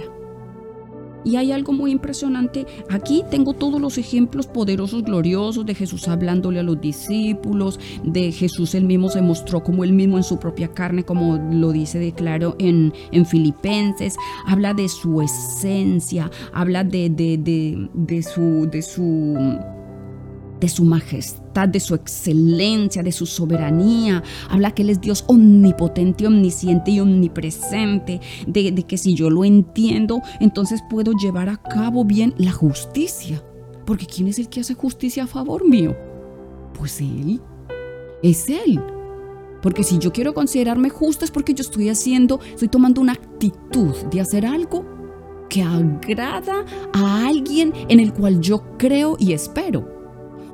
Y hay algo muy impresionante. Aquí tengo todos los ejemplos poderosos, gloriosos de Jesús hablándole a los discípulos, de Jesús él mismo se mostró como él mismo en su propia carne, como lo dice de claro en, en Filipenses. Habla de su esencia, habla de, de, de, de su... De su de su majestad, de su excelencia, de su soberanía. Habla que Él es Dios omnipotente, omnisciente y omnipresente. De, que si yo lo entiendo, entonces puedo llevar a cabo bien la justicia. Porque ¿quién es el que hace justicia a favor mío? Pues Él. Es Él. Porque si yo quiero considerarme justa es porque yo estoy haciendo, estoy tomando una actitud de hacer algo que agrada a alguien en el cual yo creo y espero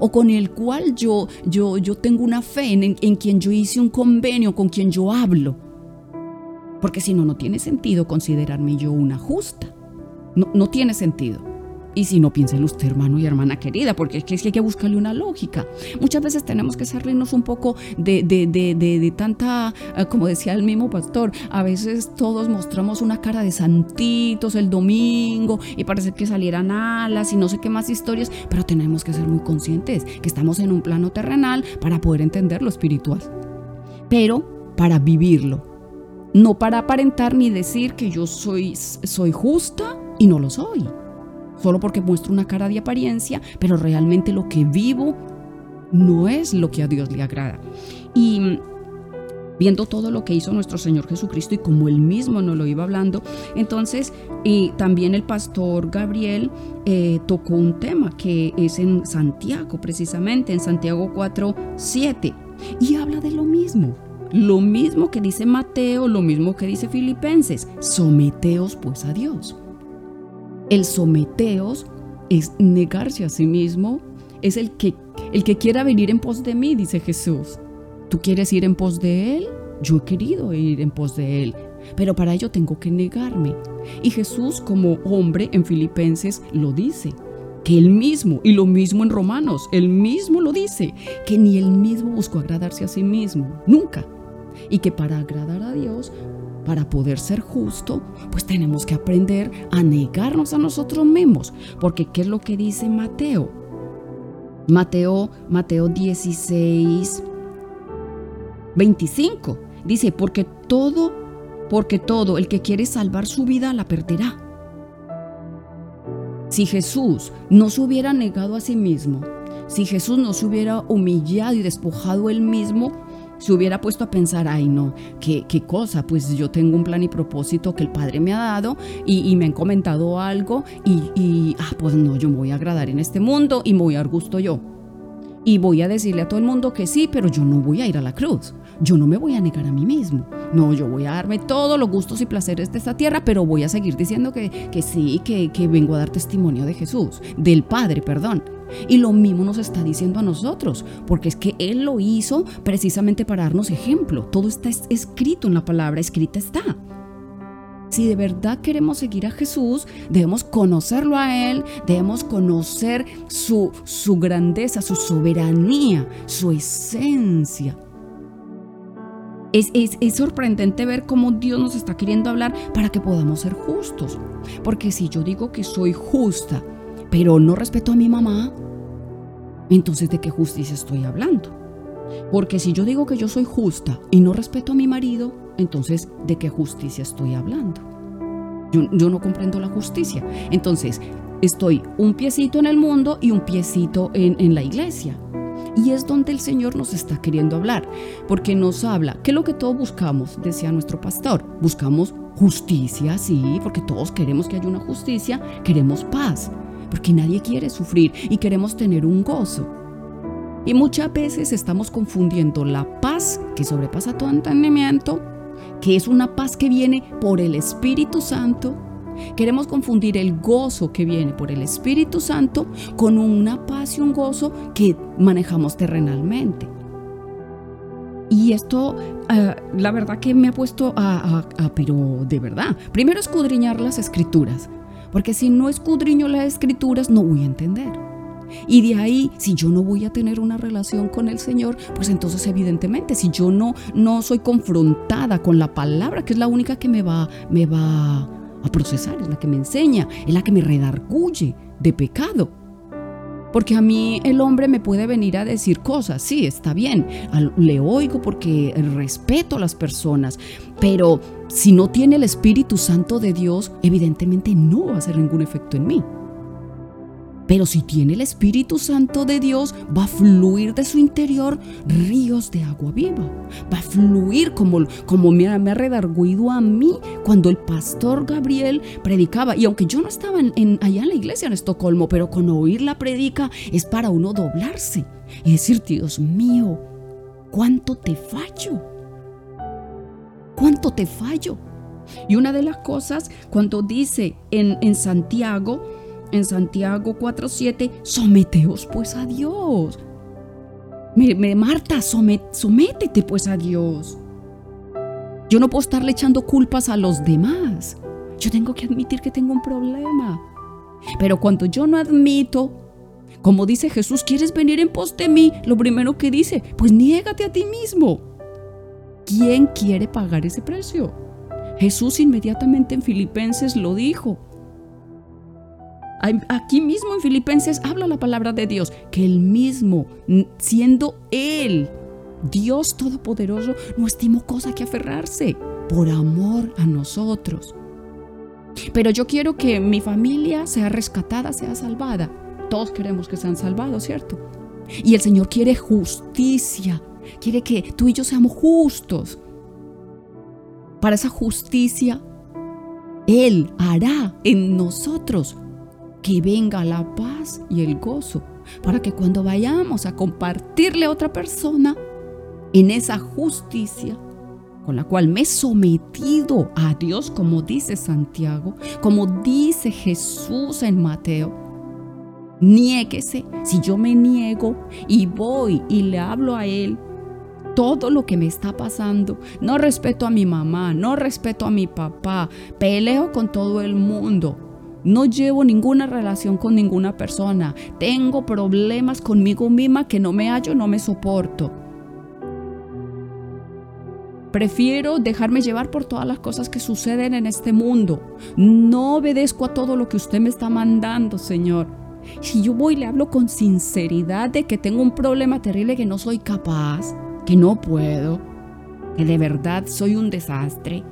o con el cual yo, yo, yo tengo una fe, en, en quien yo hice un convenio, con quien yo hablo. Porque si no, no tiene sentido considerarme yo una justa. No, no tiene sentido. Y si no, piénselo usted, hermano y hermana querida, porque es que, hay que buscarle una lógica. Muchas veces tenemos que salirnos un poco de, de, de, de, de tanta, eh, como decía el mismo pastor, a veces todos mostramos una cara de santitos el domingo y parece que salieran alas y no sé qué más historias, pero tenemos que ser muy conscientes que estamos en un plano terrenal para poder entender lo espiritual, pero para vivirlo. No para aparentar ni decir que yo soy, soy justa y no lo soy solo porque muestro una cara de apariencia, pero realmente lo que vivo no es lo que a Dios le agrada. Y viendo todo lo que hizo nuestro Señor Jesucristo y como él mismo nos lo iba hablando, entonces también el pastor Gabriel eh, tocó un tema que es en Santiago, precisamente en Santiago 4, 7, y habla de lo mismo. Lo mismo que dice Mateo, lo mismo que dice Filipenses, someteos pues a Dios. El someteos es negarse a sí mismo, es el que, el que quiera venir en pos de mí, dice Jesús. ¿Tú quieres ir en pos de Él? Yo he querido ir en pos de Él, pero para ello tengo que negarme. Y Jesús como hombre en Filipenses lo dice, que Él mismo, y lo mismo en Romanos, Él mismo lo dice, que ni Él mismo buscó agradarse a sí mismo, nunca. Y que para agradar a Dios para poder ser justo, pues tenemos que aprender a negarnos a nosotros mismos. Porque ¿qué es lo que dice Mateo? Mateo, Mateo 16, 25. Dice, porque todo, porque todo el que quiere salvar su vida la perderá. Si Jesús no se hubiera negado a sí mismo, si Jesús no se hubiera humillado y despojado él mismo, se hubiera puesto a pensar, ay no, qué, qué cosa, pues yo tengo un plan y propósito que el Padre me ha dado y, me han comentado algo y, y, ah, pues no, yo me voy a agradar en este mundo y me voy a dar gusto yo. Y voy a decirle a todo el mundo que sí, pero yo no voy a ir a la cruz. Yo no me voy a negar a mí mismo. No, yo voy a darme todos los gustos y placeres de esta tierra, pero voy a seguir diciendo que, que sí, que, que vengo a dar testimonio de Jesús, del Padre, perdón. Y lo mismo nos está diciendo a nosotros, porque es que Él lo hizo precisamente para darnos ejemplo. Todo está es- escrito en la palabra, escrita está. Si de verdad queremos seguir a Jesús, debemos conocerlo a Él, debemos conocer su, su grandeza, su soberanía, su esencia. Es, sorprendente ver cómo Dios nos está queriendo hablar para que podamos ser justos. Porque si yo digo que soy justa, pero no respeto a mi mamá, entonces ¿de qué justicia estoy hablando? Porque si yo digo que yo soy justa y no respeto a mi marido, entonces ¿de qué justicia estoy hablando? Yo, no comprendo la justicia. Entonces, estoy un piecito en el mundo y un piecito en la iglesia. Y es donde el Señor nos está queriendo hablar, porque nos habla, ¿qué es lo que todos buscamos? Decía nuestro pastor, buscamos justicia, sí, porque todos queremos que haya una justicia, queremos paz, porque nadie quiere sufrir y queremos tener un gozo. Y muchas veces estamos confundiendo la paz que sobrepasa todo entendimiento, que es una paz que viene por el Espíritu Santo. Queremos confundir el gozo que viene por el Espíritu Santo con una paz y un gozo que manejamos terrenalmente. Y esto, ah, la verdad que me ha puesto a- a- pero de verdad, primero escudriñar las escrituras, porque si no escudriño las escrituras no voy a entender. Y de ahí, si yo no voy a tener una relación con el Señor, pues entonces evidentemente, si yo no, no soy confrontada con la palabra, que es la única que me va, me va a procesar, es la que me enseña, es la que me redarguye de pecado. Porque a mí el hombre me puede venir a decir cosas, sí, está bien, le oigo porque respeto a las personas, pero si no tiene el Espíritu Santo de Dios, evidentemente no va a hacer ningún efecto en mí. Pero si tiene el Espíritu Santo de Dios, va a fluir de su interior ríos de agua viva. Va a fluir como, como me, me ha redarguido a mí cuando el pastor Gabriel predicaba. Y aunque yo no estaba en- en- allá en la iglesia en Estocolmo, pero con oír la predica es para uno doblarse y decir, Dios mío, ¿cuánto te fallo? ¿Cuánto te fallo? Y una de las cosas, cuando dice en, en Santiago, en Santiago 4:7, someteos pues a Dios. Me, me- Marta, sométete pues a Dios. Yo no puedo estarle echando culpas a los demás. Yo tengo que admitir que tengo un problema. Pero cuando yo no admito, como dice Jesús, ¿quieres venir en pos de mí? Lo primero que dice, pues niégate a ti mismo. ¿Quién quiere pagar ese precio? Jesús inmediatamente en Filipenses lo dijo. Aquí mismo en Filipenses habla la palabra de Dios, que Él mismo, siendo Él, Dios Todopoderoso, no estimó cosa que aferrarse por amor a nosotros. Pero yo quiero que mi familia sea rescatada, sea salvada. Todos queremos que sean salvados, ¿cierto? Y el Señor quiere justicia, quiere que tú y yo seamos justos. Para esa justicia, Él hará en nosotros que venga la paz y el gozo, para que cuando vayamos a compartirle a otra persona en esa justicia, con la cual me he sometido a Dios, como dice Santiago, como dice Jesús en Mateo. Niéguese, si yo me niego y voy y le hablo a Él todo lo que me está pasando, no respeto a mi mamá, no respeto a mi papá, peleo con todo el mundo, no llevo ninguna relación con ninguna persona, tengo problemas conmigo misma que no me hallo, no me soporto. Prefiero dejarme llevar por todas las cosas que suceden en este mundo. No obedezco a todo lo que usted me está mandando, Señor. Si yo voy y le hablo con sinceridad de que tengo un problema terrible que no soy capaz, que no puedo, que de verdad soy un desastre,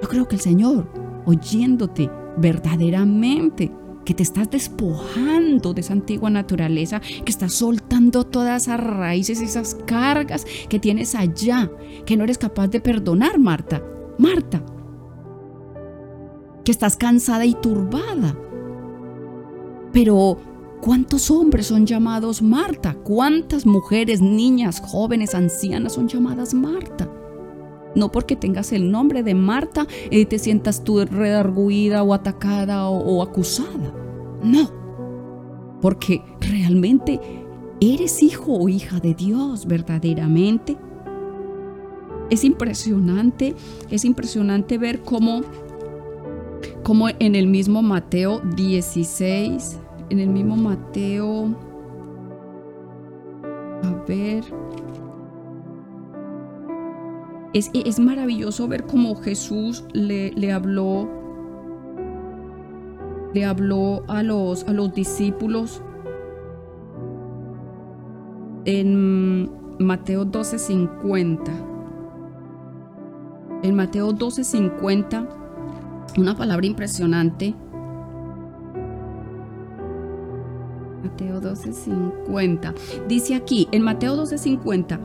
yo creo que el Señor, oyéndote verdaderamente, que te estás despojando de esa antigua naturaleza, que estás soltando todas esas raíces, esas cargas que tienes allá, que no eres capaz de perdonar, Marta. Marta, que estás cansada y turbada. Pero ¿Cuántos hombres son llamados Marta? ¿Cuántas mujeres, niñas, jóvenes, ancianas son llamadas Marta? No porque tengas el nombre de Marta y te sientas tú redarguida o atacada o, o acusada. No, porque realmente eres hijo o hija de Dios verdaderamente. Es impresionante, es impresionante ver cómo, cómo en el mismo Mateo 16, en el mismo Mateo, a ver, es, maravilloso ver cómo Jesús le, le habló, le habló a los, a los discípulos en Mateo 12:50. En Mateo 12:50, una palabra impresionante. Mateo 12:50. Dice aquí, en Mateo 12:50,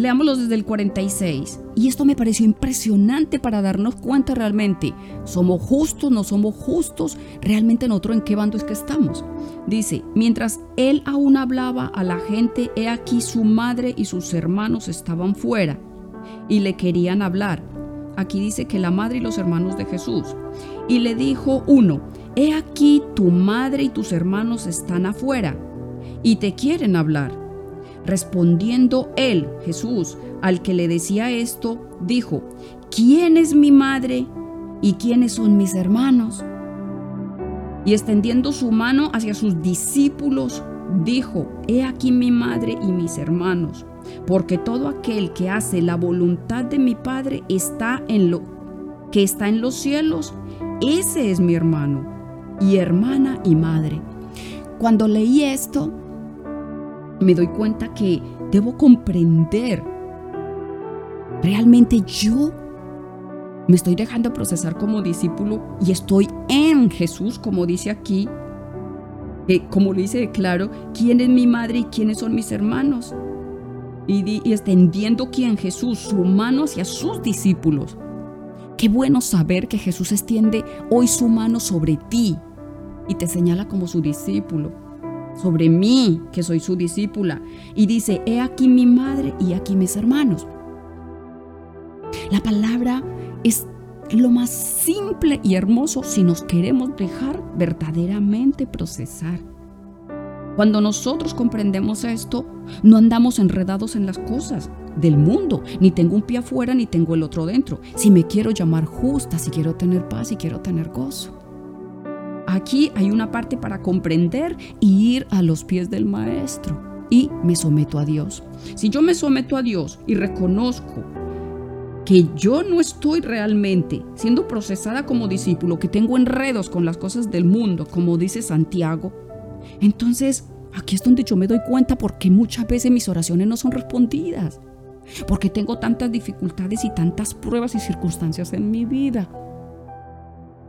leámoslo desde el 46. Y esto me pareció impresionante para darnos cuenta realmente. ¿Somos justos? ¿No somos justos? ¿Realmente nosotros en qué bando es que estamos? Dice, mientras él aún hablaba a la gente, he aquí su madre y sus hermanos estaban fuera y le querían hablar. Aquí dice que la madre y los hermanos de Jesús. Y le dijo uno, he aquí tu madre y tus hermanos están afuera y te quieren hablar. Respondiendo él, Jesús, al que le decía esto, dijo, ¿quién es mi madre y quiénes son mis hermanos? Y extendiendo su mano hacia sus discípulos, dijo, He aquí mi madre y mis hermanos, porque todo aquel que hace la voluntad de mi Padre está en lo que está en los cielos, ese es mi hermano y hermana y madre. Cuando leí esto, me doy cuenta que debo comprender realmente yo me estoy dejando procesar como discípulo y estoy en Jesús, como dice aquí, eh, como le dice claro, quién es mi madre y quiénes son mis hermanos. Y, di- y extendiendo quién Jesús, su mano hacia sus discípulos. Qué bueno saber que Jesús extiende hoy su mano sobre ti y te señala como su discípulo, sobre mí, que soy su discípula, y dice, he aquí mi madre y aquí mis hermanos. La palabra es lo más simple y hermoso si nos queremos dejar verdaderamente procesar. Cuando nosotros comprendemos esto, no andamos enredados en las cosas del mundo, ni tengo un pie afuera ni tengo el otro dentro. Si me quiero llamar justa, si quiero tener paz, si quiero tener gozo. Aquí hay una parte para comprender y ir a los pies del maestro. Y me someto a Dios. Si yo me someto a Dios y reconozco que yo no estoy realmente siendo procesada como discípulo, que tengo enredos con las cosas del mundo, como dice Santiago, entonces aquí es donde yo me doy cuenta porque muchas veces mis oraciones no son respondidas, porque tengo tantas dificultades y tantas pruebas y circunstancias en mi vida.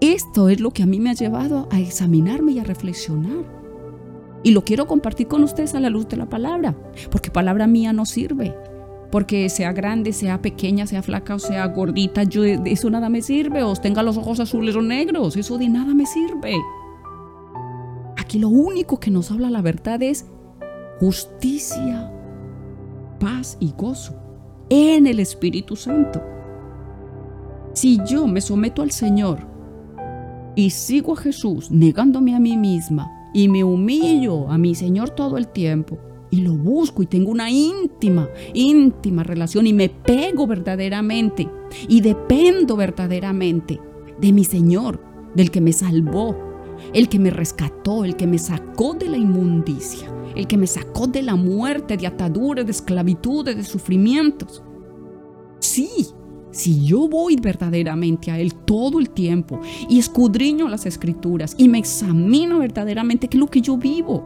Esto es lo que a mí me ha llevado a examinarme y a reflexionar. Y lo quiero compartir con ustedes a la luz de la palabra, porque palabra mía no sirve. Porque sea grande, sea pequeña, sea flaca o sea gordita, yo eso nada me sirve. O tenga los ojos azules o negros, eso de nada me sirve. Aquí lo único que nos habla la verdad es justicia, paz y gozo en el Espíritu Santo. Si yo me someto al Señor y sigo a Jesús negándome a mí misma y me humillo a mi Señor todo el tiempo y lo busco y tengo una íntima, íntima relación y me pego verdaderamente y dependo verdaderamente de mi Señor, del que me salvó, el que me rescató, el que me sacó de la inmundicia, el que me sacó de la muerte, de ataduras, de esclavitudes, de sufrimientos. Sí, si yo voy verdaderamente a Él todo el tiempo y escudriño las escrituras y me examino verdaderamente qué es lo que yo vivo,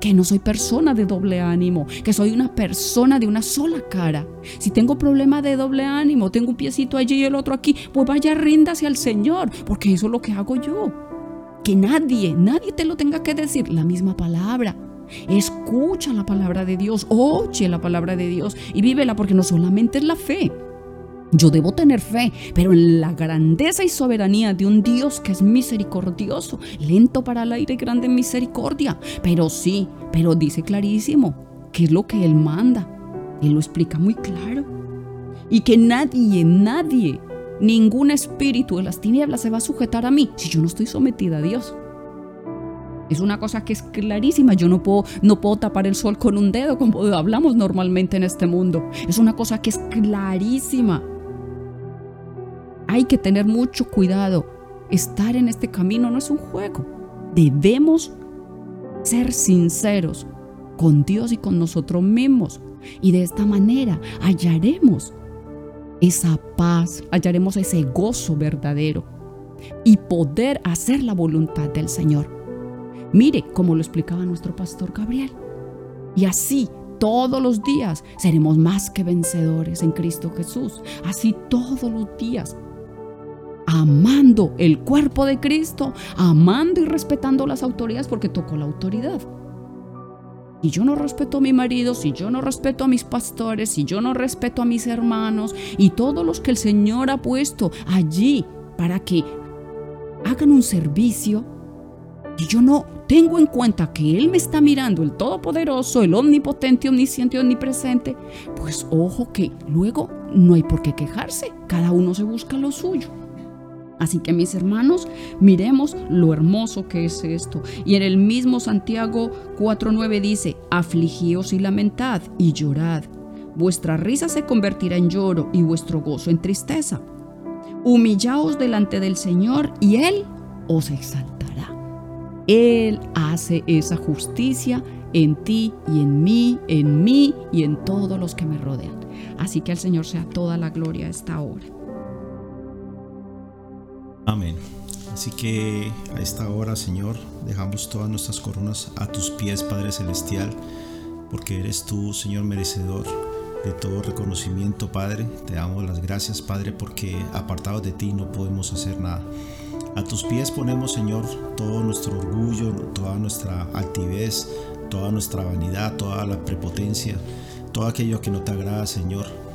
que no soy persona de doble ánimo, que soy una persona de una sola cara. Si tengo problema de doble ánimo, tengo un piecito allí y el otro aquí, pues vaya ríndase al Señor, porque eso es lo que hago yo. Que nadie, nadie te lo tenga que decir la misma palabra. Escucha la palabra de Dios, oye la palabra de Dios y vívela porque no solamente es la fe, Yo debo tener fe, pero en la grandeza y soberanía de un Dios que es misericordioso, lento para el aire y grande en misericordia. Pero sí, pero dice clarísimo qué es lo que Él manda. Él lo explica muy claro. Y que nadie, nadie, ningún espíritu de las tinieblas se va a sujetar a mí si yo no estoy sometida a Dios. Es una cosa que es clarísima. Yo no puedo, no puedo tapar el sol con un dedo como hablamos normalmente en este mundo. Es una cosa que es clarísima. Hay que tener mucho cuidado. Estar en este camino no es un juego. Debemos ser sinceros con Dios y con nosotros mismos. Y de esta manera hallaremos esa paz, hallaremos ese gozo verdadero y poder hacer la voluntad del Señor. Mire como lo explicaba nuestro pastor Gabriel. Y así todos los días seremos más que vencedores en Cristo Jesús. Así todos los días. Amando el cuerpo de Cristo, amando y respetando las autoridades porque tocó la autoridad. Y yo no respeto a mi marido, si yo no respeto a mis pastores, si yo no respeto a mis hermanos y todos los que el Señor ha puesto allí para que hagan un servicio, y yo no tengo en cuenta que Él me está mirando, el Todopoderoso, el Omnipotente, Omnisciente, Omnipresente, pues ojo que luego no hay por qué quejarse, cada uno se busca lo suyo. Así que mis hermanos, miremos lo hermoso que es esto. Y en el mismo Santiago 4.9 dice, afligíos y lamentad y llorad. Vuestra risa se convertirá en lloro y vuestro gozo en tristeza. Humillaos delante del Señor y Él os exaltará. Él hace esa justicia en ti y en mí, en mí y en todos los que me rodean. Así que al Señor sea toda la gloria a esta hora. Amén. Así que a esta hora, Señor, dejamos todas nuestras coronas a tus pies, Padre Celestial, porque eres tú, Señor, merecedor de todo reconocimiento, Padre. Te damos las gracias, Padre, porque apartados de ti no podemos hacer nada. A tus pies ponemos, Señor, todo nuestro orgullo, toda nuestra altivez, toda nuestra vanidad, toda la prepotencia, todo aquello que no te agrada, Señor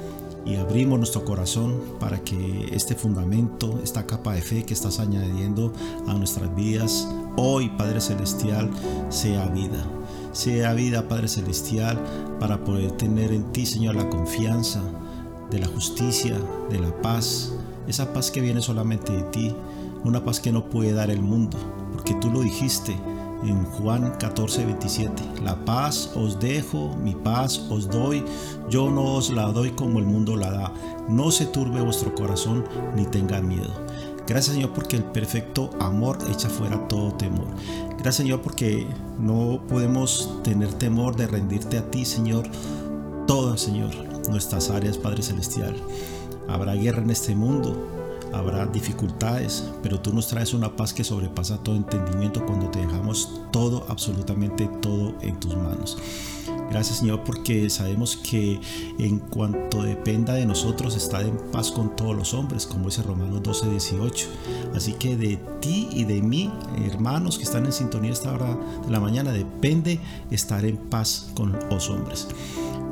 y abrimos nuestro corazón para que este fundamento, esta capa de fe que estás añadiendo a nuestras vidas, hoy Padre Celestial, sea vida. Sea vida, Padre Celestial, para poder tener en ti, Señor, la confianza de la justicia, de la paz, esa paz que viene solamente de ti, una paz que no puede dar el mundo, porque tú lo dijiste, en Juan 14, 27. La paz os dejo, mi paz os doy, yo no os la doy como el mundo la da. No se turbe vuestro corazón ni tenga miedo. Gracias Señor porque el perfecto amor echa fuera todo temor. Gracias Señor porque no podemos tener temor de rendirte a ti Señor. Todas Señor, nuestras áreas Padre Celestial. Habrá guerra en este mundo, habrá dificultades, pero tú nos traes una paz que sobrepasa todo entendimiento cuando te dejamos todo, absolutamente todo en tus manos. Gracias Señor porque sabemos que en cuanto dependa de nosotros estar en paz con todos los hombres, como dice Romanos 12, 18. Así que de ti y de mí, hermanos que están en sintonía esta hora de la mañana, depende estar en paz con los hombres.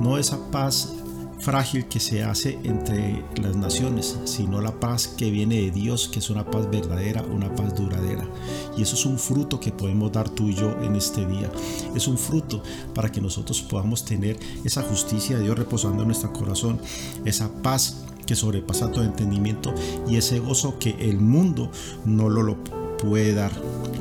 No esa paz frágil que se hace entre las naciones, sino la paz que viene de Dios, que es una paz verdadera, una paz duradera. Y eso es un fruto que podemos dar tú y yo en este día. Es un fruto para que nosotros podamos tener esa justicia de Dios reposando en nuestro corazón, esa paz que sobrepasa todo entendimiento y ese gozo que el mundo no lo, lo puede dar.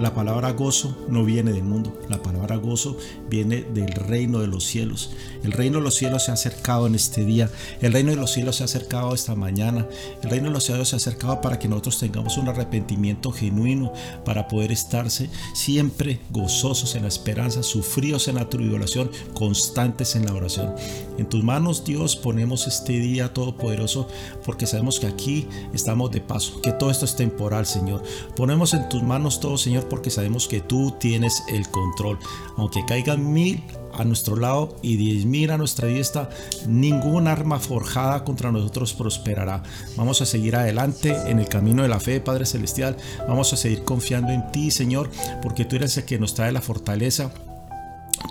La palabra gozo no viene del mundo, la palabra gozo viene del reino de los cielos. El reino de los cielos se ha acercado en este día, el reino de los cielos se ha acercado esta mañana, el reino de los cielos se ha acercado para que nosotros tengamos un arrepentimiento genuino, para poder estarse siempre gozosos en la esperanza, sufridos en la tribulación, constantes en la oración. En tus manos, Dios, ponemos este día todopoderoso porque sabemos que aquí estamos de paso, que todo esto es temporal, Señor. Ponemos en tus manos todo, Señor, porque sabemos que tú tienes el control. Aunque caigan mil a nuestro lado y diez mil a nuestra diestra, ningún arma forjada contra nosotros prosperará. Vamos a seguir adelante en el camino de la fe, Padre Celestial. Vamos a seguir confiando en ti, Señor, porque tú eres el que nos trae la fortaleza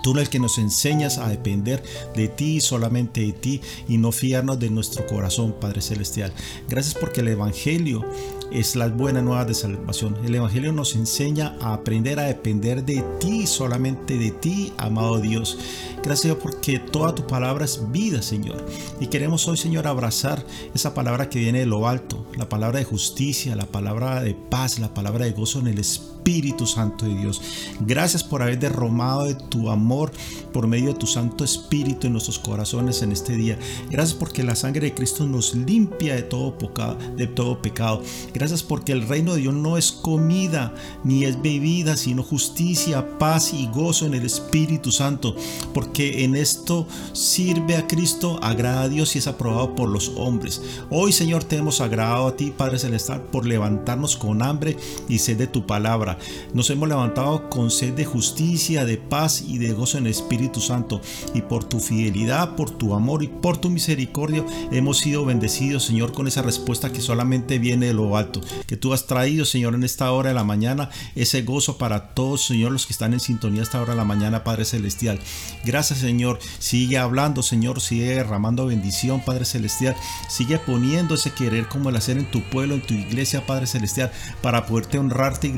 Tú eres el que nos enseñas a depender de ti y solamente de ti y no fiarnos de nuestro corazón, Padre Celestial. Gracias porque el Evangelio es la buena nueva de salvación. El Evangelio nos enseña a aprender a depender de ti, solamente de ti, amado Dios. Gracias porque toda tu palabra es vida, Señor. Y queremos hoy, Señor, abrazar esa palabra que viene de lo alto, la palabra de justicia, la palabra de paz, la palabra de gozo en el Espíritu Santo de Dios. Gracias por haber derramado de tu amor por medio de tu Santo Espíritu en nuestros corazones en este día. Gracias porque la sangre de Cristo nos limpia de todo pecado. De todo pecado. Gracias porque el reino de Dios no es comida ni es bebida, sino justicia, paz y gozo en el Espíritu Santo. Porque en esto sirve a Cristo, agrada a Dios y es aprobado por los hombres. Hoy, Señor, te hemos agradado a ti, Padre Celestial, por levantarnos con hambre y sed de tu palabra. Nos hemos levantado con sed de justicia, de paz y de gozo en el Espíritu Santo. Y por tu fidelidad, por tu amor y por tu misericordia, hemos sido bendecidos, Señor, con esa respuesta que solamente viene de lo alto. Que tú has traído, Señor, en esta hora de la mañana, ese gozo para todos, Señor, los que están en sintonía esta hora de la mañana, Padre Celestial. Gracias, Señor. Sigue hablando, Señor. Sigue derramando bendición, Padre Celestial. Sigue poniendo ese querer como el hacer en tu pueblo, en tu iglesia, Padre Celestial, para poderte honrarte y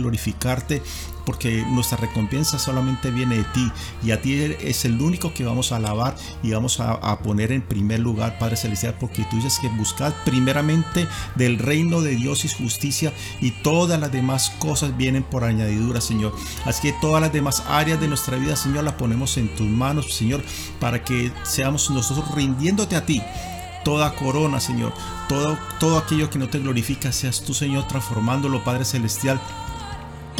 porque nuestra recompensa solamente viene de ti y a ti es el único que vamos a alabar y vamos a, poner en primer lugar, Padre Celestial, porque tú dices que buscad primeramente del reino de Dios y justicia y todas las demás cosas vienen por añadidura, Señor. Así que todas las demás áreas de nuestra vida, Señor, las ponemos en tus manos, Señor, para que seamos nosotros rindiéndote a ti toda corona, Señor. Todo, todo aquello que no te glorifica, seas tú, Señor, transformándolo, Padre Celestial,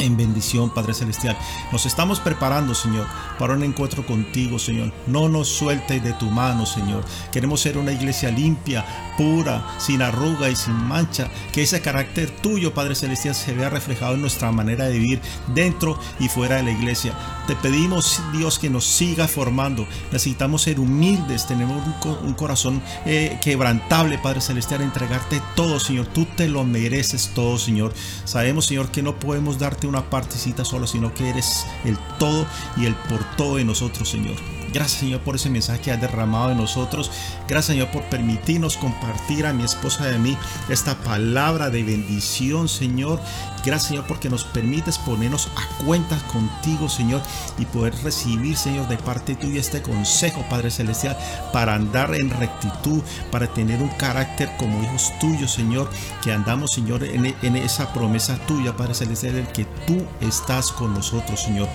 en bendición, Padre Celestial. Nos estamos preparando, Señor, para un encuentro contigo, Señor. No nos sueltes de tu mano, Señor. Queremos ser una iglesia limpia, pura, sin arruga y sin mancha. Que ese carácter tuyo, Padre Celestial, se vea reflejado en nuestra manera de vivir dentro y fuera de la iglesia. Te pedimos, Dios, que nos siga formando. Necesitamos ser humildes, tenemos un, co un corazón eh, quebrantable, Padre Celestial, entregarte todo, Señor. Tú te lo mereces todo, Señor. Sabemos, Señor, que no podemos darte una partecita solo, sino que eres el todo y el por todo de nosotros, Señor. Gracias Señor por ese mensaje que has derramado en nosotros. Gracias Señor por permitirnos compartir a mi esposa y a mí esta palabra de bendición Señor. Gracias Señor porque nos permites ponernos a cuenta contigo Señor y poder recibir Señor de parte tuya este consejo Padre Celestial para andar en rectitud, para tener un carácter como hijos tuyos Señor, que andamos Señor en, en esa promesa tuya Padre Celestial, el que tú estás con nosotros Señor.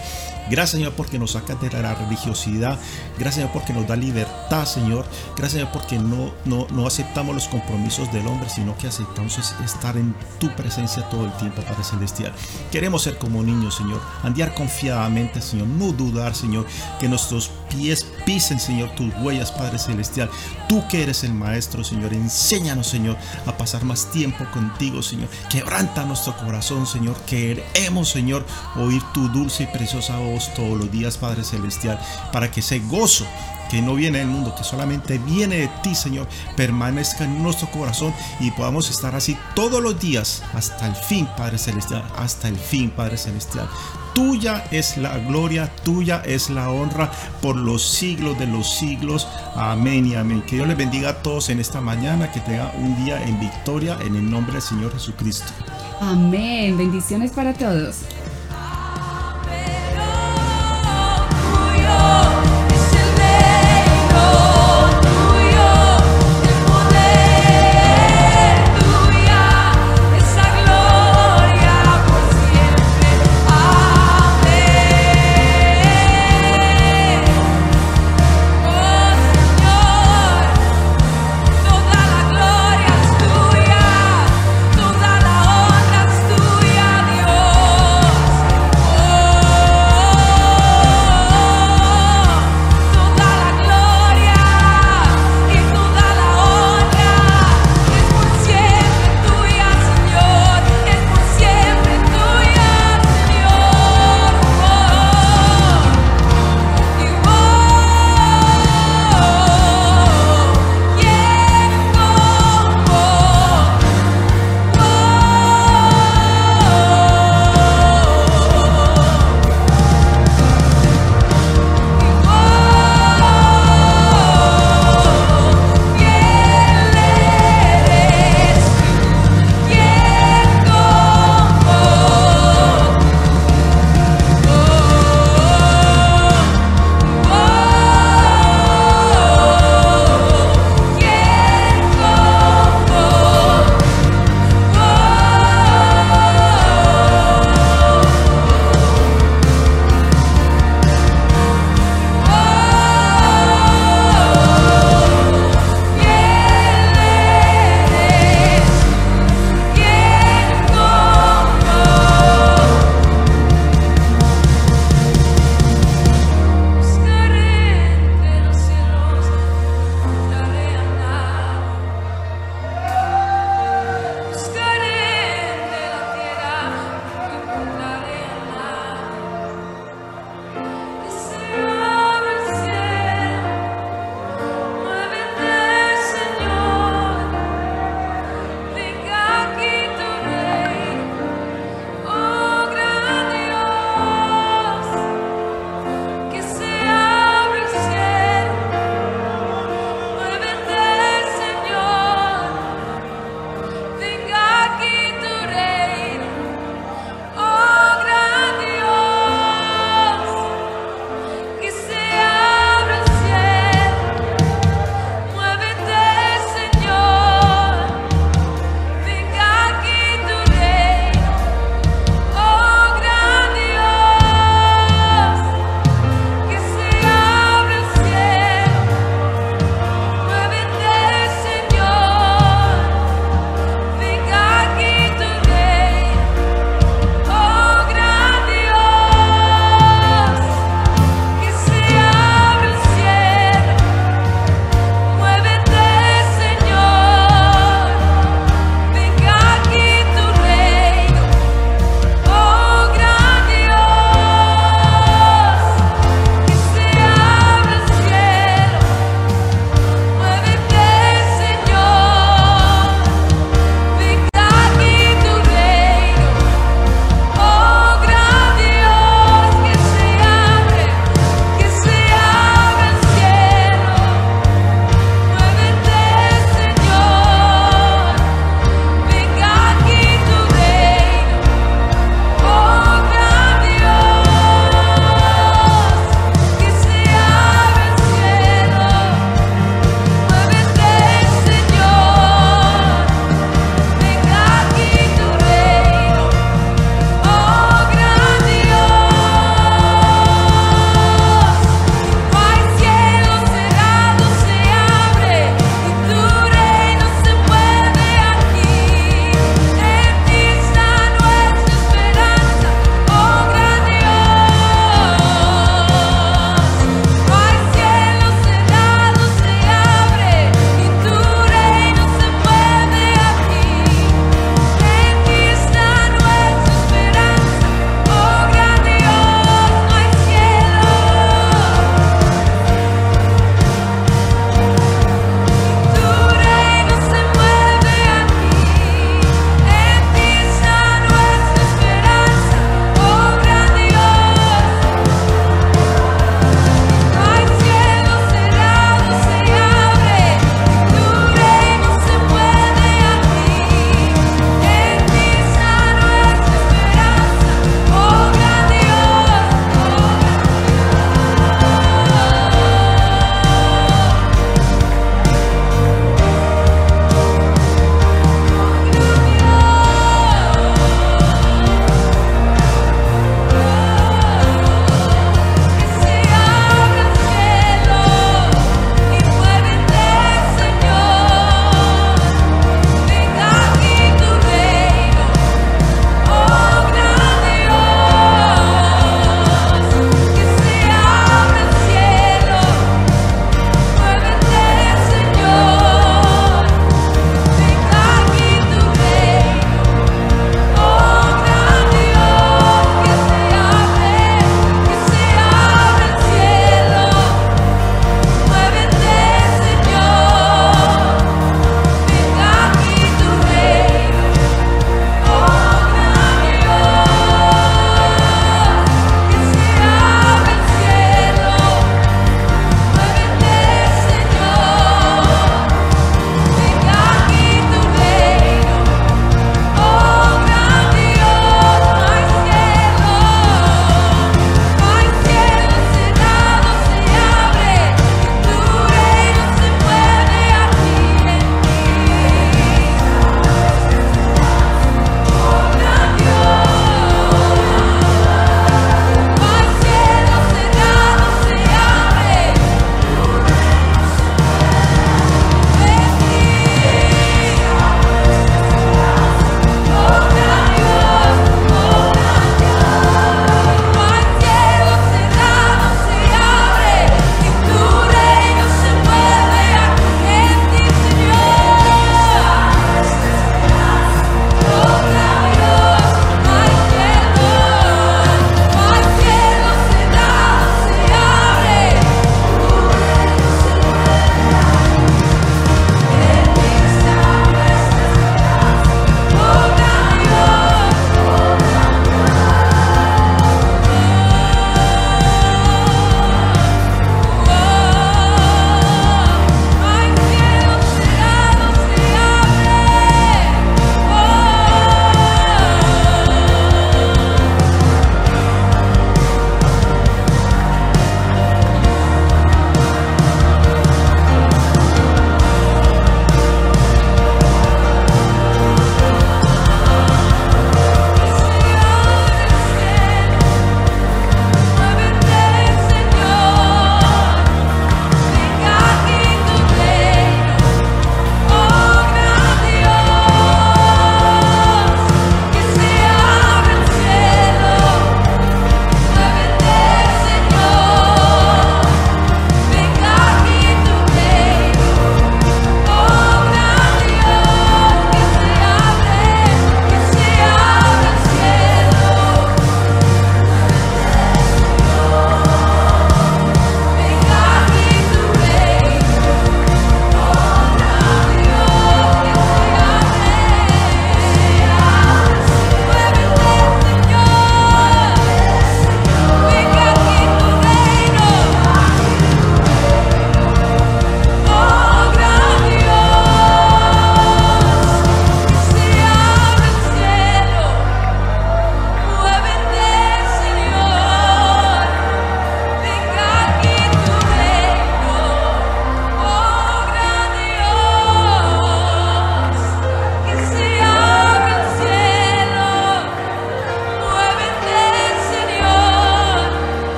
Gracias Señor porque nos sacas de la religiosidad. Gracias Señor porque nos da libertad Señor. Gracias Señor porque no, no, no aceptamos los compromisos del hombre, sino que aceptamos estar en tu presencia todo el tiempo, Padre Celestial. Queremos ser como niños Señor. Andar confiadamente Señor. No dudar Señor que nuestros pies pisen Señor tus huellas Padre Celestial. Tú que eres el Maestro Señor. Enséñanos Señor a pasar más tiempo contigo Señor. Quebranta nuestro corazón Señor. Queremos Señor oír tu dulce y preciosa voz todos los días, Padre Celestial, para que ese gozo que no viene del mundo, que solamente viene de ti, Señor, permanezca en nuestro corazón y podamos estar así todos los días hasta el fin, Padre Celestial, hasta el fin, Padre Celestial. Tuya es la gloria, tuya es la honra por los siglos de los siglos. Amén y amén. Que Dios les bendiga a todos en esta mañana, que tenga un día en victoria en el nombre del Señor Jesucristo. Amén. Bendiciones para todos.